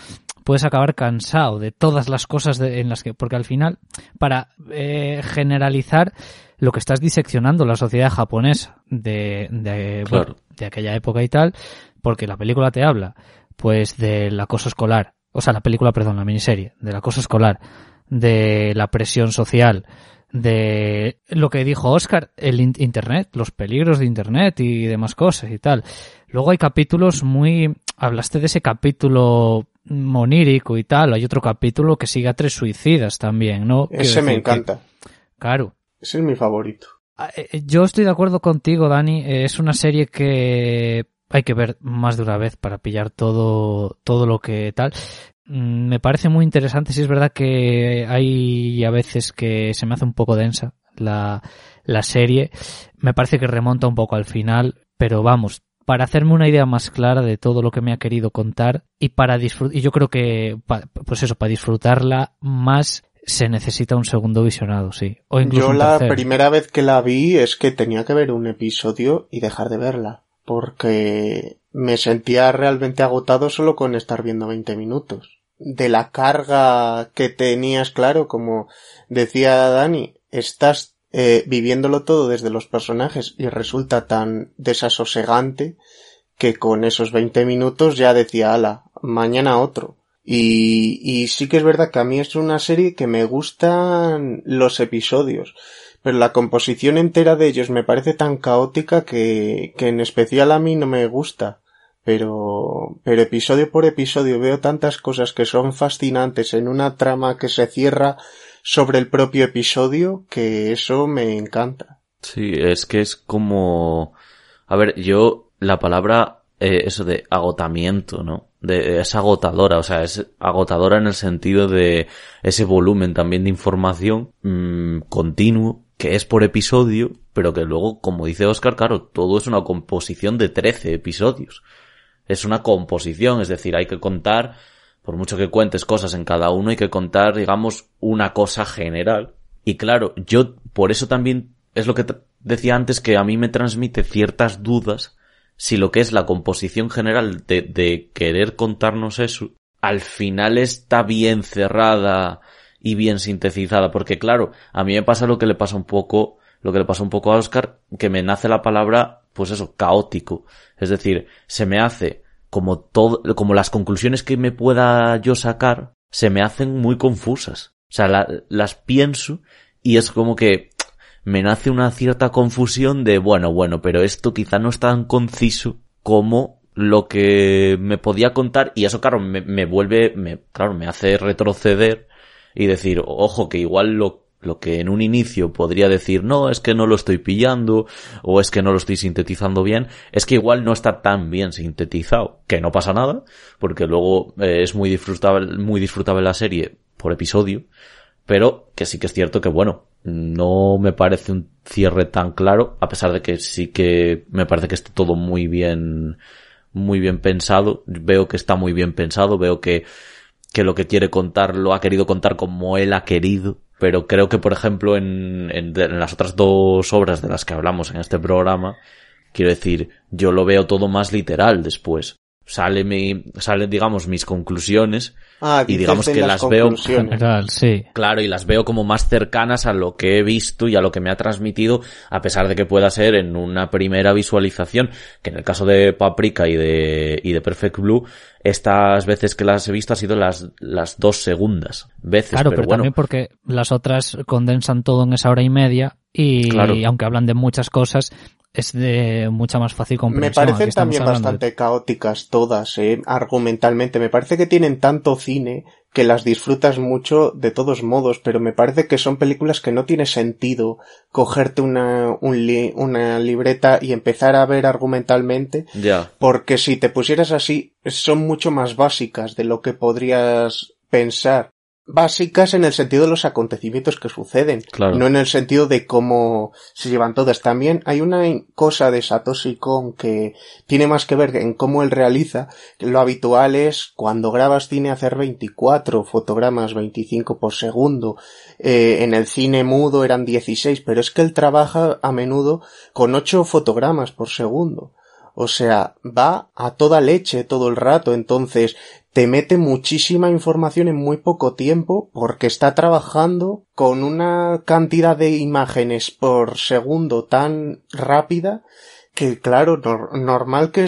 puedes acabar cansado de todas las cosas de, en las que, porque al final, para eh, generalizar lo que estás diseccionando la sociedad japonesa de, de, claro. bueno, de aquella época y tal, porque la película te habla, pues, del acoso escolar, o sea, la película, perdón, la miniserie, del acoso escolar, de la presión social, de lo que dijo Oscar, el internet, los peligros de internet y demás cosas y tal. Luego hay capítulos muy, hablaste de ese capítulo monírico y tal. Hay otro capítulo que sigue a tres suicidas también, ¿no? Ese me encanta. Que, claro. Ese es mi favorito. Yo estoy de acuerdo contigo, Dani. Es una serie que hay que ver más de una vez para pillar todo, todo lo que tal. Mm, Me parece muy interesante. Sí es verdad que hay a veces que se me hace un poco densa la, la serie. Me parece que remonta un poco al final, pero vamos, para hacerme una idea más clara de todo lo que me ha querido contar y para disfrutar, y yo creo que, pues eso, para disfrutarla más se necesita un segundo visionado, sí. O incluso yo un la primera vez que la vi es que tenía que ver un episodio y dejar de verla, porque me sentía realmente agotado solo con estar viendo 20 minutos. De la carga que tenías, claro, como decía Dani, estás eh, viviéndolo todo desde los personajes y resulta tan desasosegante que con esos 20 minutos ya decía, ala, mañana otro. Y, y sí que es verdad que a mí es una serie que me gustan los episodios, pero la composición entera de ellos me parece tan caótica que, que en especial a mí no me gusta. Pero, pero episodio por episodio veo tantas cosas que son fascinantes en una trama que se cierra sobre el propio episodio que eso me encanta. Sí, es que es como, a ver, yo la palabra eh, eso de agotamiento, ¿no? De, es agotadora, o sea, es agotadora en el sentido de ese volumen también de información mmm, continuo que es por episodio, pero que luego, como dice Oscar, claro, todo es una composición de 13 episodios. Es una composición, es decir, hay que contar, por mucho que cuentes cosas en cada uno, hay que contar, digamos, una cosa general. Y claro, yo por eso también es lo que decía antes que a mí me transmite ciertas dudas si lo que es la composición general de, de querer contarnos eso, al final está bien cerrada y bien sintetizada, porque claro, a mí me pasa lo que le pasa un poco, lo que le pasa un poco a Oscar, que me nace la palabra, pues eso, caótico. Es decir, se me hace como todo, como las conclusiones que me pueda yo sacar, se me hacen muy confusas. O sea, la, las pienso y es como que me nace una cierta confusión de, bueno, bueno, pero esto quizá no es tan conciso como lo que me podía contar y eso, claro, me, me vuelve, me, claro, me hace retroceder y decir, ojo, que igual lo, lo que en un inicio podría decir, no, es que no lo estoy pillando, o es que no lo estoy sintetizando bien, es que igual no está tan bien sintetizado, que no pasa nada, porque luego eh, es muy disfrutable, muy disfrutable la serie por episodio, pero que sí que es cierto que bueno, no me parece un cierre tan claro, a pesar de que sí que me parece que está todo muy bien, muy bien pensado. Veo que está muy bien pensado, veo que, que lo que quiere contar lo ha querido contar como él ha querido. Pero creo que, por ejemplo, en, en, las otras dos obras de las que hablamos en este programa, quiero decir, yo lo veo todo más literal después sale mi, salen digamos mis conclusiones ah, y digamos que las, las veo General, sí. claro y las veo como más cercanas a lo que he visto y a lo que me ha transmitido a pesar de que pueda ser en una primera visualización que en el caso de Paprika y de y de Perfect Blue estas veces que las he visto ha sido las las dos segundas veces Claro, pero, pero, bueno también porque las otras condensan todo en esa hora y media y Claro. aunque hablan de muchas cosas, es de mucha más fácil Me comprensión. Aquí parecen también de- bastante caóticas todas, eh, argumentalmente. Me parece que tienen tanto cine que las disfrutas mucho de todos modos, pero me parece que son películas que no tiene sentido cogerte una, un li- una libreta y empezar a ver argumentalmente, ya porque si te pusieras así, son mucho más básicas de lo que podrías pensar. Básicas en el sentido de los acontecimientos que suceden, Claro. no en el sentido de cómo se llevan todas. También hay una cosa de Satoshi Kon que tiene más que ver en cómo él realiza. Lo habitual es cuando grabas cine hacer 24 fotogramas, 25 por segundo. Eh, en el cine mudo eran 16, pero es que él trabaja a menudo con 8 fotogramas por segundo. O sea, va a toda leche todo el rato, entonces te mete muchísima información en muy poco tiempo porque está trabajando con una cantidad de imágenes por segundo tan rápida que claro, nor- normal que,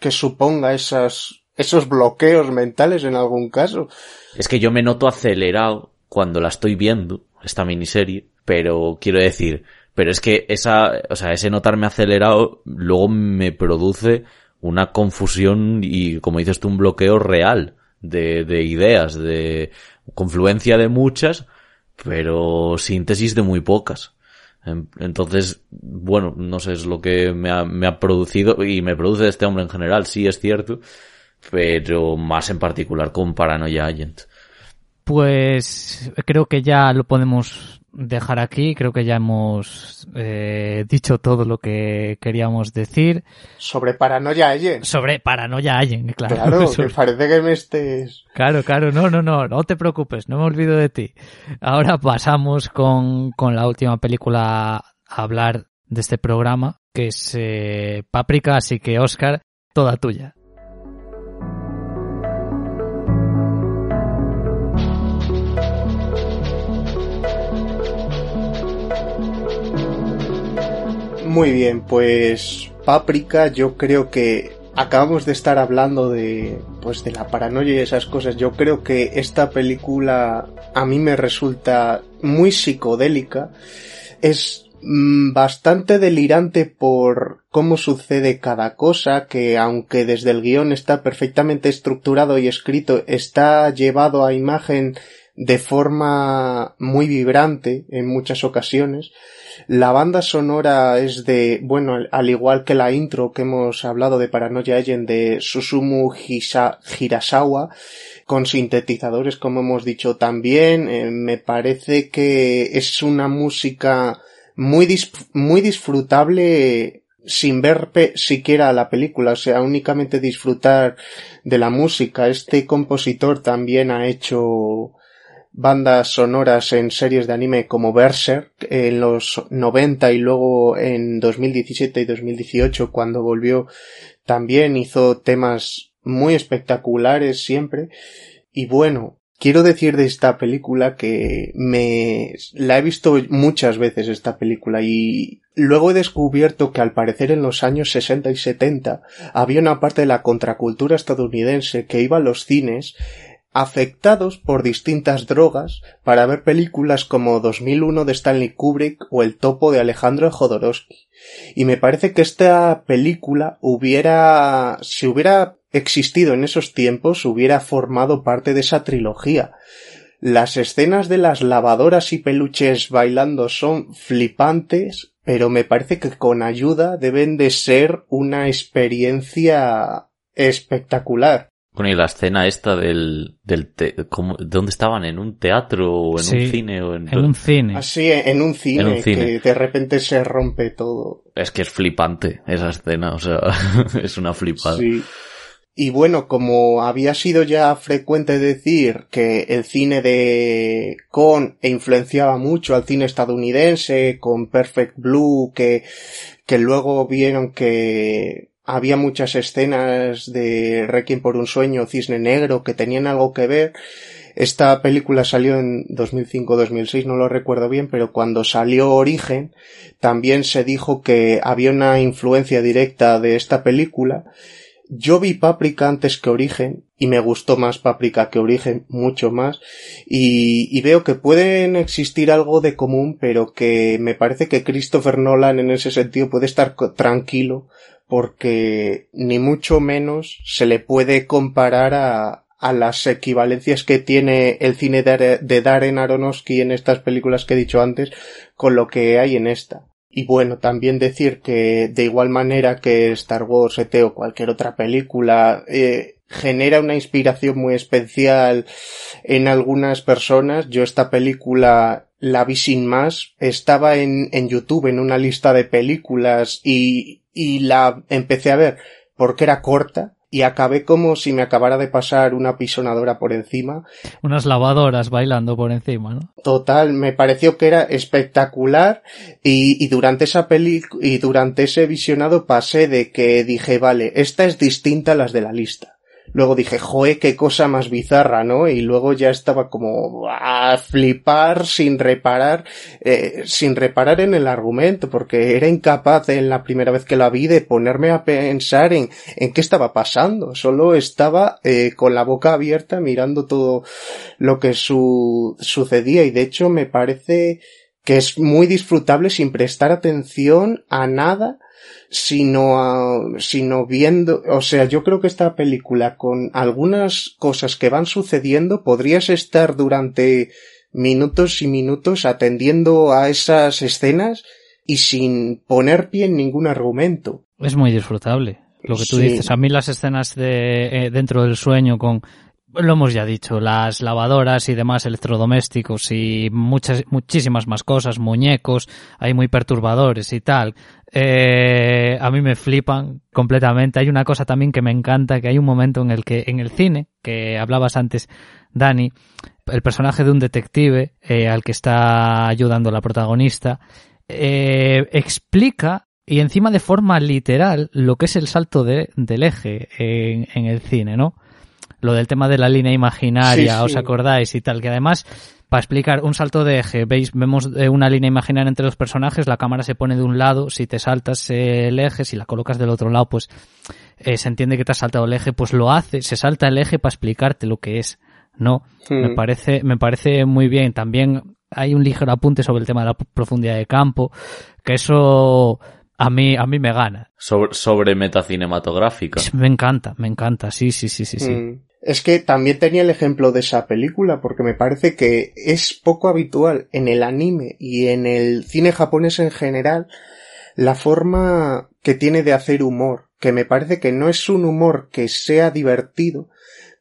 que suponga esas, esos bloqueos mentales en algún caso. Es que yo me noto acelerado cuando la estoy viendo, esta miniserie, pero quiero decir, pero es que esa, o sea, ese notarme acelerado luego me produce una confusión y, como dices tú, un bloqueo real de, de ideas, de confluencia de muchas, pero síntesis de muy pocas. En- Entonces, bueno, no sé, es lo que me ha, me ha producido y me produce este hombre en general, sí es cierto, pero más en particular con Paranoia Agent. Pues creo que ya lo podemos dejar aquí. Creo que ya hemos eh, dicho todo lo que queríamos decir Sobre paranoia Agent. sobre Paranoia Allen, claro. Claro, Sobre- que parece que me estés... Claro, claro, no, no, no, no te preocupes, no me olvido de ti. Ahora pasamos con, con la última película a hablar de este programa, que es eh, Páprica, así que Oscar, toda tuya. Muy bien, pues Páprica yo creo que acabamos de estar hablando de pues de la paranoia y esas cosas. Yo creo que esta película a mí me resulta muy psicodélica. Es mm, bastante delirante por cómo sucede cada cosa, que aunque desde el guion está perfectamente estructurado y escrito, está llevado a imagen de forma muy vibrante en muchas ocasiones. La banda sonora es de, bueno, al igual que la intro que hemos hablado de Paranoia Agent de Susumu Hirasawa, con sintetizadores como hemos dicho también, eh, me parece que es una música muy, muy disfrutable sin ver siquiera la película, o sea, únicamente disfrutar de la música. Este compositor también ha hecho bandas sonoras en series de anime como Berserk en los 90 y luego en 2017 y 2018 cuando volvió también hizo temas muy espectaculares siempre. Y bueno quiero decir de esta película que me la he visto muchas veces esta película y luego he descubierto que al parecer en los años 60 y 70 había una parte de la contracultura estadounidense que iba a los cines afectados por distintas drogas para ver películas como 2001 de Stanley Kubrick o El topo de Alejandro Jodorowsky. Y me parece que esta película hubiera, si hubiera existido en esos tiempos, hubiera formado parte de esa trilogía. Las escenas de las lavadoras y peluches bailando son flipantes, pero me parece que con ayuda deben de ser una experiencia espectacular. Bueno, y la escena esta del... del ¿Dónde estaban? ¿En un teatro o en un cine? O en, un cine. Así, ah, en un cine, en un cine. que de repente se rompe todo. Es que es flipante esa escena, o sea, es una flipada. Sí. Y bueno, como había sido ya frecuente decir que el cine de Con e influenciaba mucho al cine estadounidense, con Perfect Blue, que, que luego vieron que había muchas escenas de Requiem por un sueño, Cisne Negro, que tenían algo que ver. Esta película salió en 2005-2006, no lo recuerdo bien, pero cuando salió Origen, también se dijo que había una influencia directa de esta película. Yo vi Paprika antes que Origen y me gustó más Paprika que Origen, mucho más, y, veo que pueden existir algo de común, pero que me parece que Christopher Nolan en ese sentido puede estar tranquilo porque ni mucho menos se le puede comparar a, a las equivalencias que tiene el cine de, Darren Aronofsky en estas películas que he dicho antes con lo que hay en esta. Y bueno, también decir que de igual manera que Star Wars, ET o cualquier otra película eh, genera una inspiración muy especial en algunas personas. Yo esta película la vi sin más. Estaba en, en YouTube en una lista de películas y, y la empecé a ver porque era corta y acabé como si me acabara de pasar una pisonadora por encima. Unas lavadoras bailando por encima, ¿no? Total, me pareció que era espectacular y, y durante esa peli y durante ese visionado pasé de que dije, vale, esta es distinta a las de la lista. Luego dije, joe, qué cosa más bizarra, ¿no? Y luego ya estaba como a flipar sin reparar, eh, sin reparar en el argumento, porque era incapaz en la primera vez que la vi de ponerme a pensar en, en qué estaba pasando. Solo estaba eh, con la boca abierta mirando todo lo que su sucedía y de hecho me parece que es muy disfrutable sin prestar atención a nada sino, sino viendo, o sea, yo creo que esta película con algunas cosas que van sucediendo podrías estar durante minutos y minutos atendiendo a esas escenas y sin poner pie en ningún argumento. Es muy disfrutable. Lo que tú dices, a mí las escenas de eh, dentro del sueño con lo hemos ya dicho, las lavadoras y demás electrodomésticos y muchas, muchísimas más cosas, muñecos, hay muy perturbadores y tal. Eh, a mí me flipan completamente. Hay una cosa también que me encanta, que hay un momento en el que en el cine, que hablabas antes, Dani, el personaje de un detective eh, al que está ayudando la protagonista, eh, explica y encima de forma literal lo que es el salto de, del eje en, en el cine, ¿no? Lo del tema de la línea imaginaria, Sí, sí. ¿os acordáis? Y tal, que además, para explicar un salto de eje, veis, vemos eh, una línea imaginaria entre los personajes, la cámara se pone de un lado, si te saltas el eje, si la colocas del otro lado, pues eh, se entiende que te has saltado el eje, pues lo hace, se salta el eje para explicarte lo que es. No, me Mm. parece, me parece muy bien. También hay un ligero apunte sobre el tema de la profundidad de campo, que eso a mí, a mí me gana. Sobre, sobre metacinematográfica. Me encanta, me encanta, sí, sí, sí, sí, sí. Mm. Es que también tenía el ejemplo de esa película, porque me parece que es poco habitual en el anime y en el cine japonés en general la forma que tiene de hacer humor, que me parece que no es un humor que sea divertido,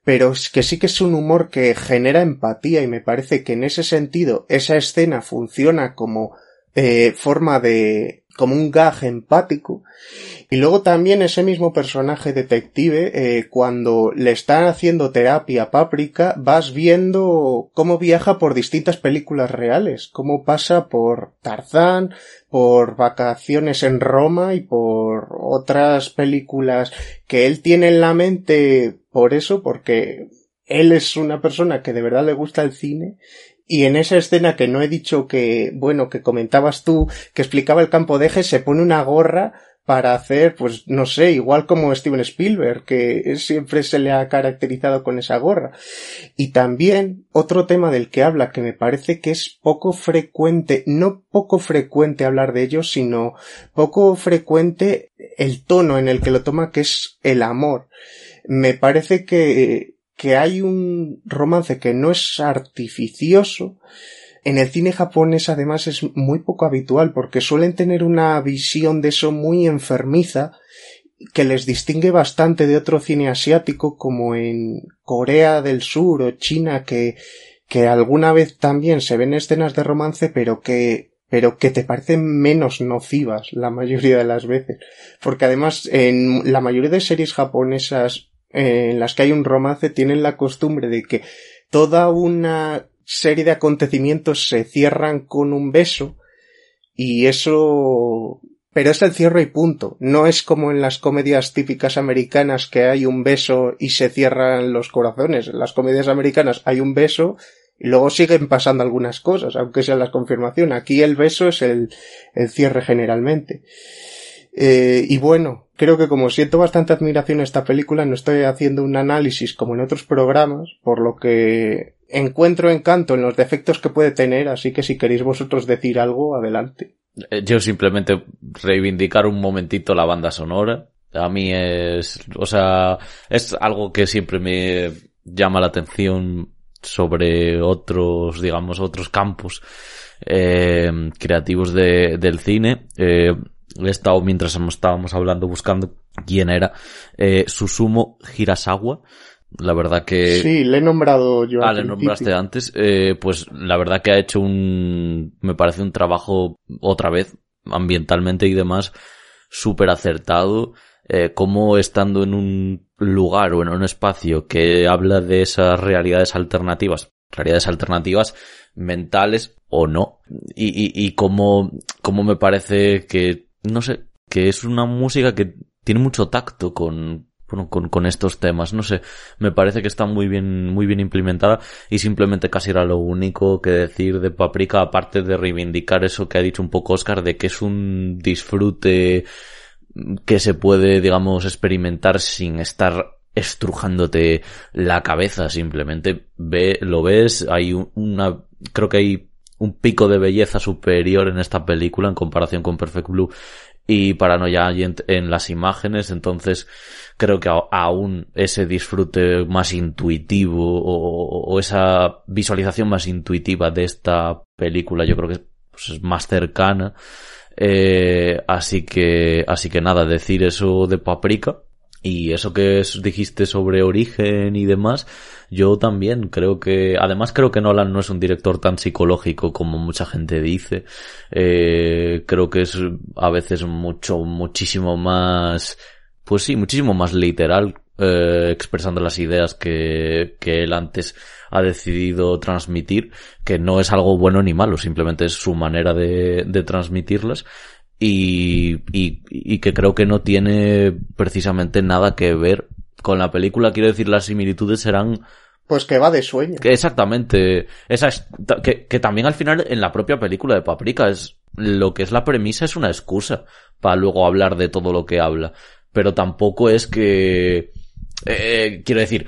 pero es que sí que es un humor que genera empatía y me parece que en ese sentido esa escena funciona como eh, forma de como un gag empático. Y luego también ese mismo personaje detective, eh, cuando le están haciendo terapia a Paprika, vas viendo cómo viaja por distintas películas reales, cómo pasa por Tarzán, por vacaciones en Roma y por otras películas que él tiene en la mente por eso, porque él es una persona que de verdad le gusta el cine y en esa escena que no he dicho que, bueno, que comentabas tú, que explicaba el campo de eje, se pone una gorra para hacer, pues no sé, igual como Steven Spielberg, que siempre se le ha caracterizado con esa gorra. Y también otro tema del que habla que me parece que es poco frecuente, no poco frecuente hablar de ello, sino poco frecuente el tono en el que lo toma, que es el amor. Me parece que, que hay un romance que no es artificioso, en el cine japonés además es muy poco habitual porque suelen tener una visión de eso muy enfermiza que les distingue bastante de otro cine asiático como en Corea del Sur o China que, que alguna vez también se ven escenas de romance pero que pero que te parecen menos nocivas la mayoría de las veces. Porque además en la mayoría de series japonesas eh, en las que hay un romance tienen la costumbre de que toda una serie de acontecimientos se cierran con un beso y eso pero es el cierre y punto. No es como en las comedias típicas americanas que hay un beso y se cierran los corazones. En las comedias americanas hay un beso y luego siguen pasando algunas cosas, aunque sea la confirmación. Aquí el beso es el, el cierre generalmente. Eh, y bueno, creo que como siento bastante admiración a esta película, no estoy haciendo un análisis como en otros programas, por lo que encuentro encanto en los defectos que puede tener, así que si queréis vosotros decir algo, adelante. Eh, Yo simplemente reivindicar un momentito la banda sonora. A mí es, o sea, es algo que siempre me llama la atención sobre otros, digamos, otros campos eh, creativos de, del cine. Eh, he estado, mientras estábamos hablando, buscando quién era eh, Susumo Hirasawa. La verdad que... Sí, le he nombrado yo. Ah, al le nombraste antes. Eh, pues la verdad que ha hecho un, me parece un trabajo otra vez, ambientalmente y demás, súper acertado. Eh, como estando en un lugar o en un espacio que habla de esas realidades alternativas, realidades alternativas mentales o no, y, y, y como, como me parece que, no sé, que es una música que tiene mucho tacto con, bueno, con, con estos temas, no sé, me parece que está muy bien, muy bien implementada y simplemente casi era lo único que decir de Paprika, aparte de reivindicar eso que ha dicho un poco Oscar, de que es un disfrute que se puede, digamos, experimentar sin estar estrujándote la cabeza, simplemente ve, lo ves, hay un- una, creo que hay un pico de belleza superior en esta película en comparación con Perfect Blue y Paranoia Agent en las imágenes, entonces creo que aún ese disfrute más intuitivo o, o esa visualización más intuitiva de esta película yo creo que pues, es más cercana. Eh, así que así que nada decir eso de Paprika y eso que dijiste sobre origen y demás, yo también creo que, además creo que Nolan no es un director tan psicológico como mucha gente dice. Eh, creo que es a veces mucho, muchísimo más, pues sí, muchísimo más literal, eh, expresando las ideas que, que él antes ha decidido transmitir, que no es algo bueno ni malo, simplemente es su manera de, de transmitirlas y, y, y que creo que no tiene precisamente nada que ver con la película, quiero decir, las similitudes serán pues que va de sueño. Exactamente. Esa es, que, que, también al final en la propia película de Paprika es lo que es la premisa es una excusa para luego hablar de todo lo que habla. Pero tampoco es que eh, quiero decir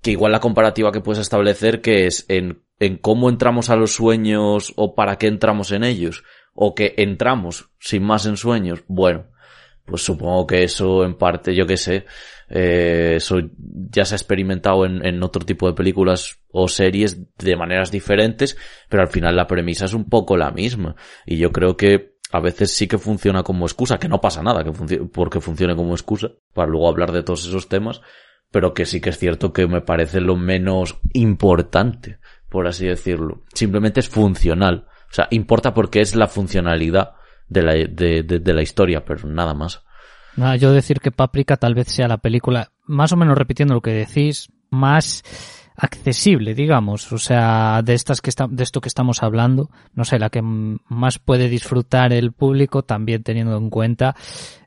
que igual la comparativa que puedes establecer que es en, en cómo entramos a los sueños o para qué entramos en ellos o que entramos sin más en sueños. Bueno, pues supongo que eso en parte, yo qué sé, eh, eso ya se ha experimentado en, en, otro tipo de películas o series de maneras diferentes, pero al final la premisa es un poco la misma. Y yo creo que a veces sí que funciona como excusa, que no pasa nada que porque funcione como excusa, para luego hablar de todos esos temas, pero que sí que es cierto que me parece lo menos importante, por así decirlo. Simplemente es funcional. O sea, importa porque es la funcionalidad de la, de, de, la historia, pero nada más. Nada, yo decir que Paprika tal vez sea la película, más o menos repitiendo lo que decís, más accesible, digamos, o sea, de estas que está, de esto que estamos hablando, no sé, la que más puede disfrutar el público, también teniendo en cuenta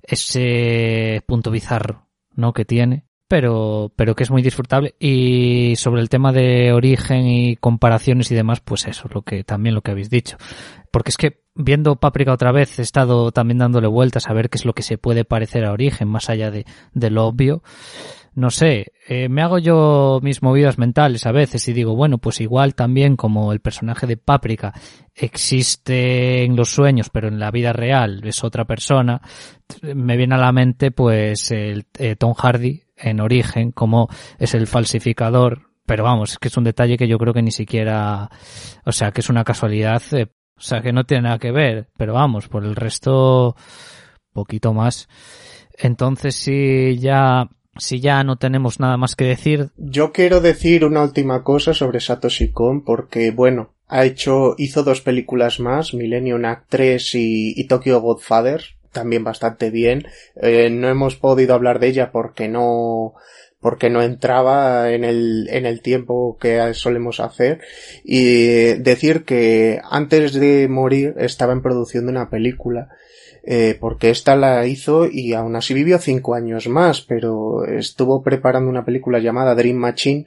ese punto bizarro, ¿no? que tiene, pero, pero que es muy disfrutable. Y sobre el tema de origen y comparaciones y demás, pues eso, lo que, también lo que habéis dicho. Porque es que viendo Paprika otra vez, he estado también dándole vueltas a ver qué es lo que se puede parecer a origen, más allá de, lo obvio. No sé, eh, me hago yo mis movidas mentales a veces y digo, bueno, pues igual también como el personaje de Paprika existe en los sueños, pero en la vida real es otra persona, me viene a la mente pues el eh, Tom Hardy en origen, como es el falsificador, pero vamos, es que es un detalle que yo creo que ni siquiera, o sea, que es una casualidad, eh, o sea, que no tiene nada que ver, pero vamos, por el resto, poquito más. Entonces, si ya si ya no tenemos nada más que decir. Yo quiero decir una última cosa sobre Satoshi Kon porque, bueno, ha hecho, hizo dos películas más, Millennium Act 3 y, y Tokyo Godfather, también bastante bien. Eh, no hemos podido hablar de ella porque no, porque no entraba en el, en el tiempo que solemos hacer y decir que antes de morir estaba en producción de una película eh, porque esta la hizo y aún así vivió cinco años más, pero estuvo preparando una película llamada Dream Machine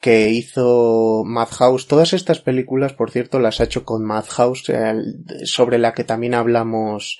que hizo Madhouse. Todas estas películas, por cierto, las ha hecho con Madhouse, sobre la que también hablamos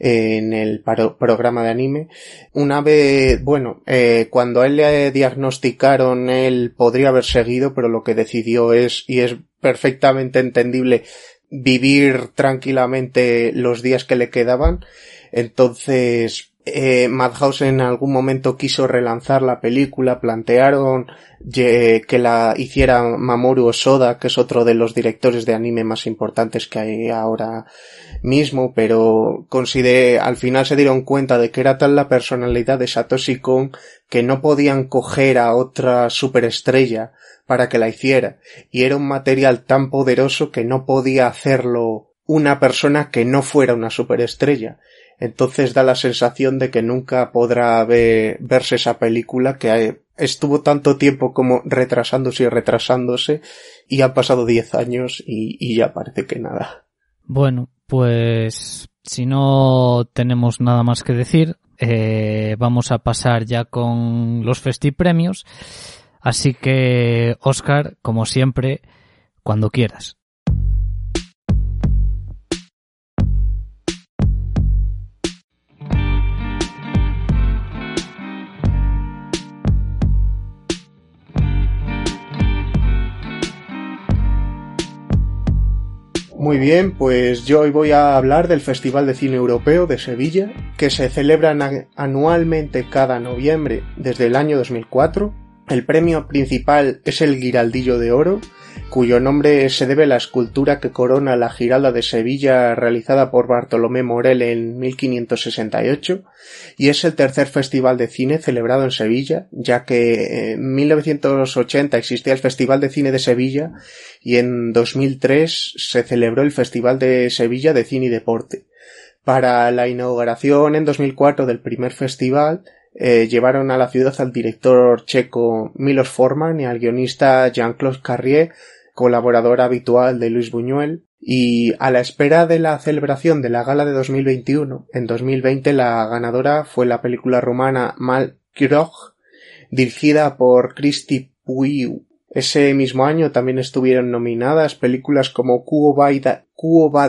en el programa de anime. Una vez, bueno, eh, cuando a él le diagnosticaron, él podría haber seguido, pero lo que decidió es, y es perfectamente entendible, vivir tranquilamente los días que le quedaban. Entonces, eh, Madhouse en algún momento quiso relanzar la película, plantearon que la hiciera Mamoru Osoda, que es otro de los directores de anime más importantes que hay ahora mismo, pero consideré, al final se dieron cuenta de que era tal la personalidad de Satoshi Kon que no podían coger a otra superestrella para que la hiciera, y era un material tan poderoso que no podía hacerlo una persona que no fuera una superestrella. Entonces da la sensación de que nunca podrá verse esa película que estuvo tanto tiempo como retrasándose y retrasándose y han pasado diez años y, ya parece que nada. Bueno, pues si no tenemos nada más que decir, eh, vamos a pasar ya con los festipremios. Así que, Oscar, como siempre, cuando quieras. Muy bien, pues yo hoy voy a hablar del Festival de Cine Europeo de Sevilla, que se celebra anualmente cada noviembre desde el año 2004 el premio principal es el Giraldillo de Oro, cuyo nombre se debe a la escultura que corona la Giralda de Sevilla realizada por Bartolomé Morel en 1568, y es el tercer festival de cine celebrado en Sevilla, ya que en 1980 existía el Festival de Cine de Sevilla y en 2003 se celebró el Festival de Sevilla de Cine y Deporte. Para la inauguración en 2004 del primer festival, eh, llevaron a la ciudad al director checo Milos Forman y al guionista Jean-Claude Carrier, colaborador habitual de Luis Buñuel, y a la espera de la celebración de la gala de 2021, en 2020 la ganadora fue la película rumana Mal dirigida por Christy Puiu. Ese mismo año también estuvieron nominadas películas como Kuo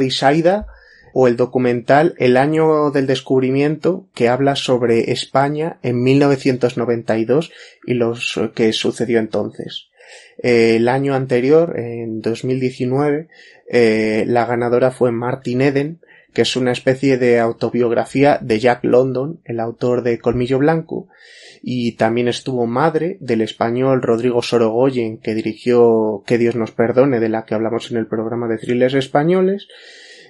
Saida o el documental El año del descubrimiento que habla sobre España en 1992 y lo que sucedió entonces. Eh, el año anterior, en 2019, eh, la ganadora fue Martin Eden, que es una especie de autobiografía de Jack London, el autor de Colmillo Blanco, y también estuvo madre del español Rodrigo Sorogoyen, que dirigió Que Dios nos perdone, de la que hablamos en el programa de thrillers españoles,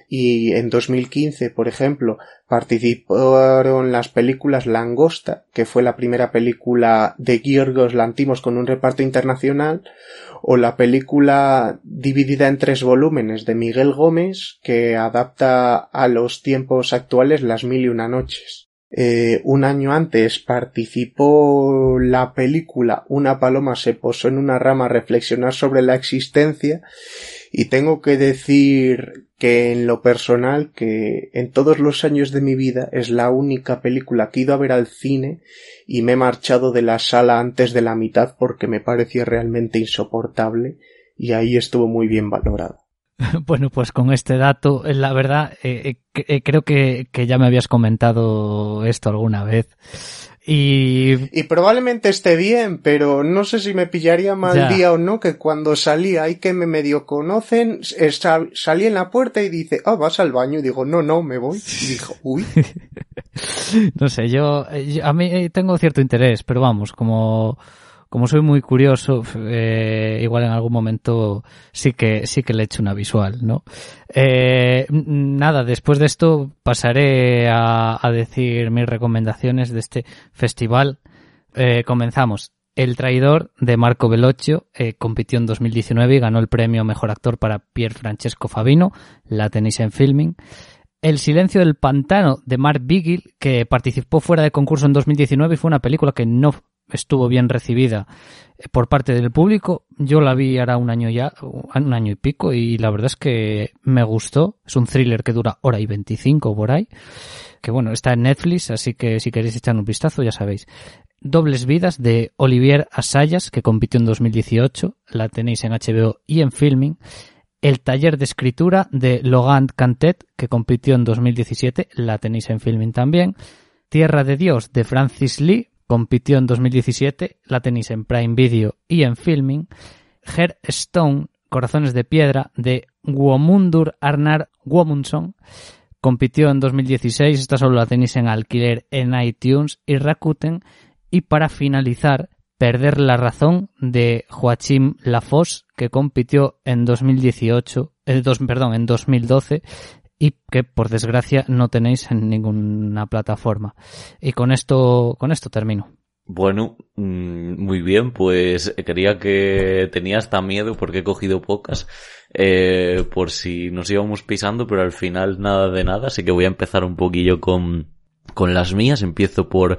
y en 2015, por ejemplo, participaron las películas Langosta, que fue la primera película de Giorgos Lantimos con un reparto internacional, o la película dividida en tres volúmenes de Miguel Gómez, que adapta a los tiempos actuales Las Mil y Una Noches. Eh, un año antes participó la película Una paloma se posó en una rama a reflexionar sobre la existencia y tengo que decir que en lo personal que en todos los años de mi vida es la única película que he ido a ver al cine y me he marchado de la sala antes de la mitad porque me parecía realmente insoportable y ahí estuvo muy bien valorado. Bueno, pues con este dato, la verdad, eh, eh, eh, creo que, que ya me habías comentado esto alguna vez. Y... y probablemente esté bien, pero no sé si me pillaría mal día o no, que cuando salí hay que me medio conocen, salí en la puerta y dice, ah, vas al baño, y digo, no, no, me voy. Y dijo, uy. no sé, yo, a mí tengo cierto interés, pero vamos, como como soy muy curioso, eh, igual en algún momento sí que sí que le echo una visual, ¿no? Eh, nada, después de esto pasaré a, decir mis recomendaciones de este festival. Eh, comenzamos. El traidor de Marco Bellocchio compitió en 2019 y ganó el premio Mejor Actor para Pier Francesco Fabino. La tenéis en filming. El silencio del pantano de Mark Bigil, que participó fuera de concurso en 2019 y fue una película que no estuvo bien recibida eh, por parte del público. Yo la vi ahora un año ya, un año y pico, y la verdad es que me gustó. Es un thriller que dura hora y veinticinco por ahí. Que bueno, está en Netflix, así que si queréis echar un vistazo, ya sabéis. Dobles Vidas de Olivier Asayas, que compitió en 2018. La tenéis en HBO y en Filming. El taller de escritura de Logan Cantet, que compitió en 2017. La tenéis en Filming también. Tierra de Dios de Francis Lee, compitió en 2017, la tenéis en Prime Video y en Filming. Her Stone, Corazones de Piedra, de Womundur Arnar Womundson, compitió en 2016, esta solo la tenéis en alquiler en iTunes y Rakuten. Y para finalizar, Perder la razón de Joachim Lafos, que compitió en 2018, eh, perdón, en 2012 y que por desgracia no tenéis en ninguna plataforma. Y con esto, con esto termino. Bueno, mm, muy bien, pues quería que tenía hasta miedo porque he cogido pocas, eh, por si nos íbamos pisando, pero al final nada de nada, así que voy a empezar un poquillo con, con las mías. Empiezo por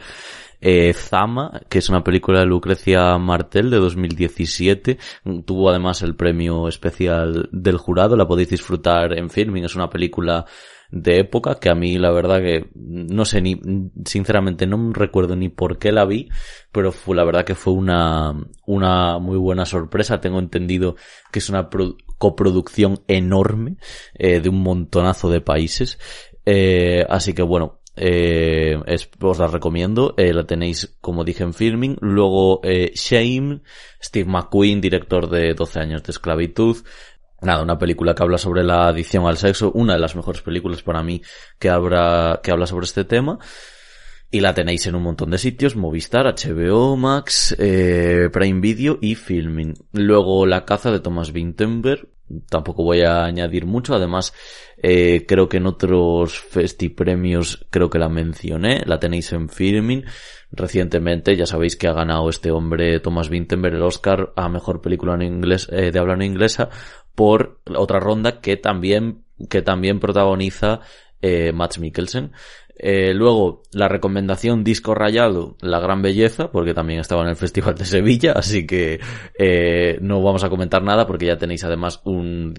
eh, Zama, que es una película de Lucrecia Martel de 2017. Tuvo además el premio especial del jurado. La podéis disfrutar en filming. Es una película de época que a mí la verdad que no sé ni sinceramente no recuerdo ni por qué la vi pero fue la verdad que fue una una muy buena sorpresa tengo entendido que es una coproducción enorme eh, de un montonazo de países eh, así que bueno eh, os la recomiendo, eh, la tenéis como dije en filming. Luego eh, Shame, Steve McQueen, director de 12 años de esclavitud. Nada, una película que habla sobre la adicción al sexo, una de las mejores películas para mí que, habla, que habla sobre este tema. Y la tenéis en un montón de sitios, Movistar, HBO, Max, eh, Prime Video y Filming. Luego La caza de Thomas Vinterberg, tampoco voy a añadir mucho, además eh, creo que en otros festipremios creo que la mencioné, la tenéis en Filming. Recientemente ya sabéis que ha ganado este hombre Thomas Vinterberg el Oscar a mejor película en inglés eh, de habla no inglesa por otra ronda que también que también protagoniza eh, Matt Mikkelsen. Eh, luego, la recomendación Disco Rayado, La Gran Belleza, porque también estaba en el Festival de Sevilla, así que eh, no vamos a comentar nada porque ya tenéis además un,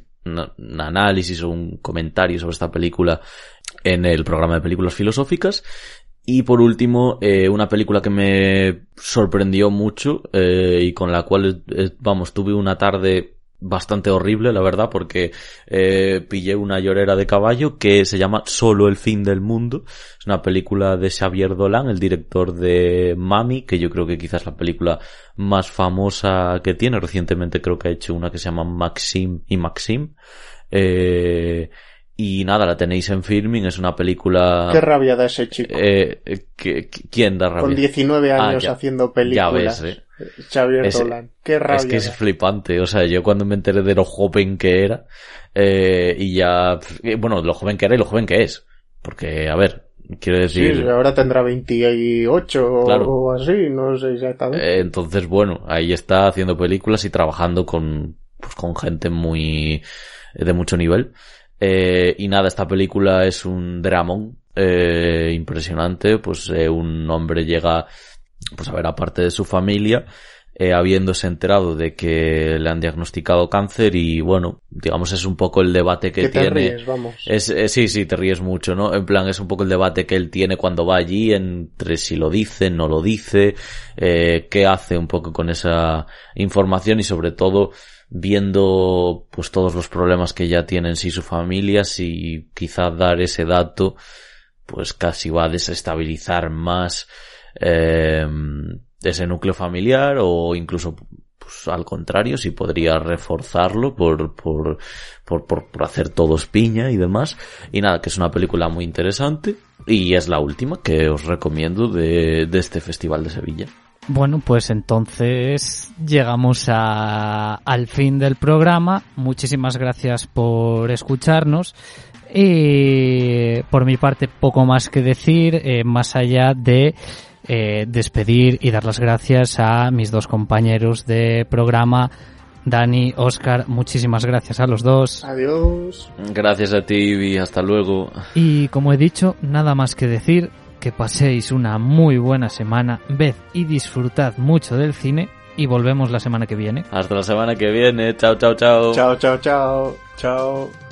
análisis o un comentario sobre esta película en el programa de películas filosóficas. Y por último, eh, una película que me sorprendió mucho eh, y con la cual, eh, vamos, tuve una tarde bastante horrible, la verdad, porque eh, pillé una llorera de caballo que se llama Solo el fin del mundo. Es una película de Xavier Dolan, el director de Mami, que yo creo que quizás la película más famosa que tiene. Recientemente creo que ha hecho una que se llama Maxim y Maxim. Eh, y nada, la tenéis en filming, es una película... Qué rabia da ese chico. Eh, ¿qué- ¿Quién da rabia? Con 19 Ah, años ya. haciendo películas. Ya ves, eh. Xavier Es- Dolan. Qué rabia. Es que es flipante, o sea, yo cuando me enteré de lo joven que era, eh, y ya, eh, bueno, lo joven que era y lo joven que es, porque, a ver, quiero Sí, decir, ahora tendrá 28 Claro. o así, no sé exactamente. eh, entonces, bueno, ahí está haciendo películas y trabajando con, pues, con gente muy, de mucho nivel. Eh, y nada, esta película es un dramón, eh, impresionante, pues, eh, un hombre llega, pues, a ver a parte de su familia, eh, habiéndose enterado de que le han diagnosticado cáncer y bueno, digamos es un poco el debate que, que te tiene. ríes, vamos. Es, eh, sí, sí, te ríes mucho, ¿no? En plan, es un poco el debate que él tiene cuando va allí entre si lo dice, no lo dice, eh, qué hace un poco con esa información y sobre todo viendo pues todos los problemas que ya tiene en sí su familia, si quizá dar ese dato pues casi va a desestabilizar más eh, ese núcleo familiar o incluso pues, al contrario, si podría reforzarlo por, por, por, por, por hacer todos piña y demás. Y nada, que es una película muy interesante y es la última que os recomiendo de, de este Festival de Sevilla. Bueno, pues entonces llegamos a, al fin del programa. Muchísimas gracias por escucharnos. Y por mi parte, poco más que decir, eh, más allá de eh, despedir y dar las gracias a mis dos compañeros de programa, Dani, Oscar. Muchísimas gracias a los dos. Adiós. Gracias a ti y hasta luego. Y como he dicho, nada más que decir, que paséis una muy buena semana, ved y disfrutad mucho del cine y volvemos la semana que viene. Hasta la semana que viene. Chao, chao, chao. Chao, chao, chao. Chao.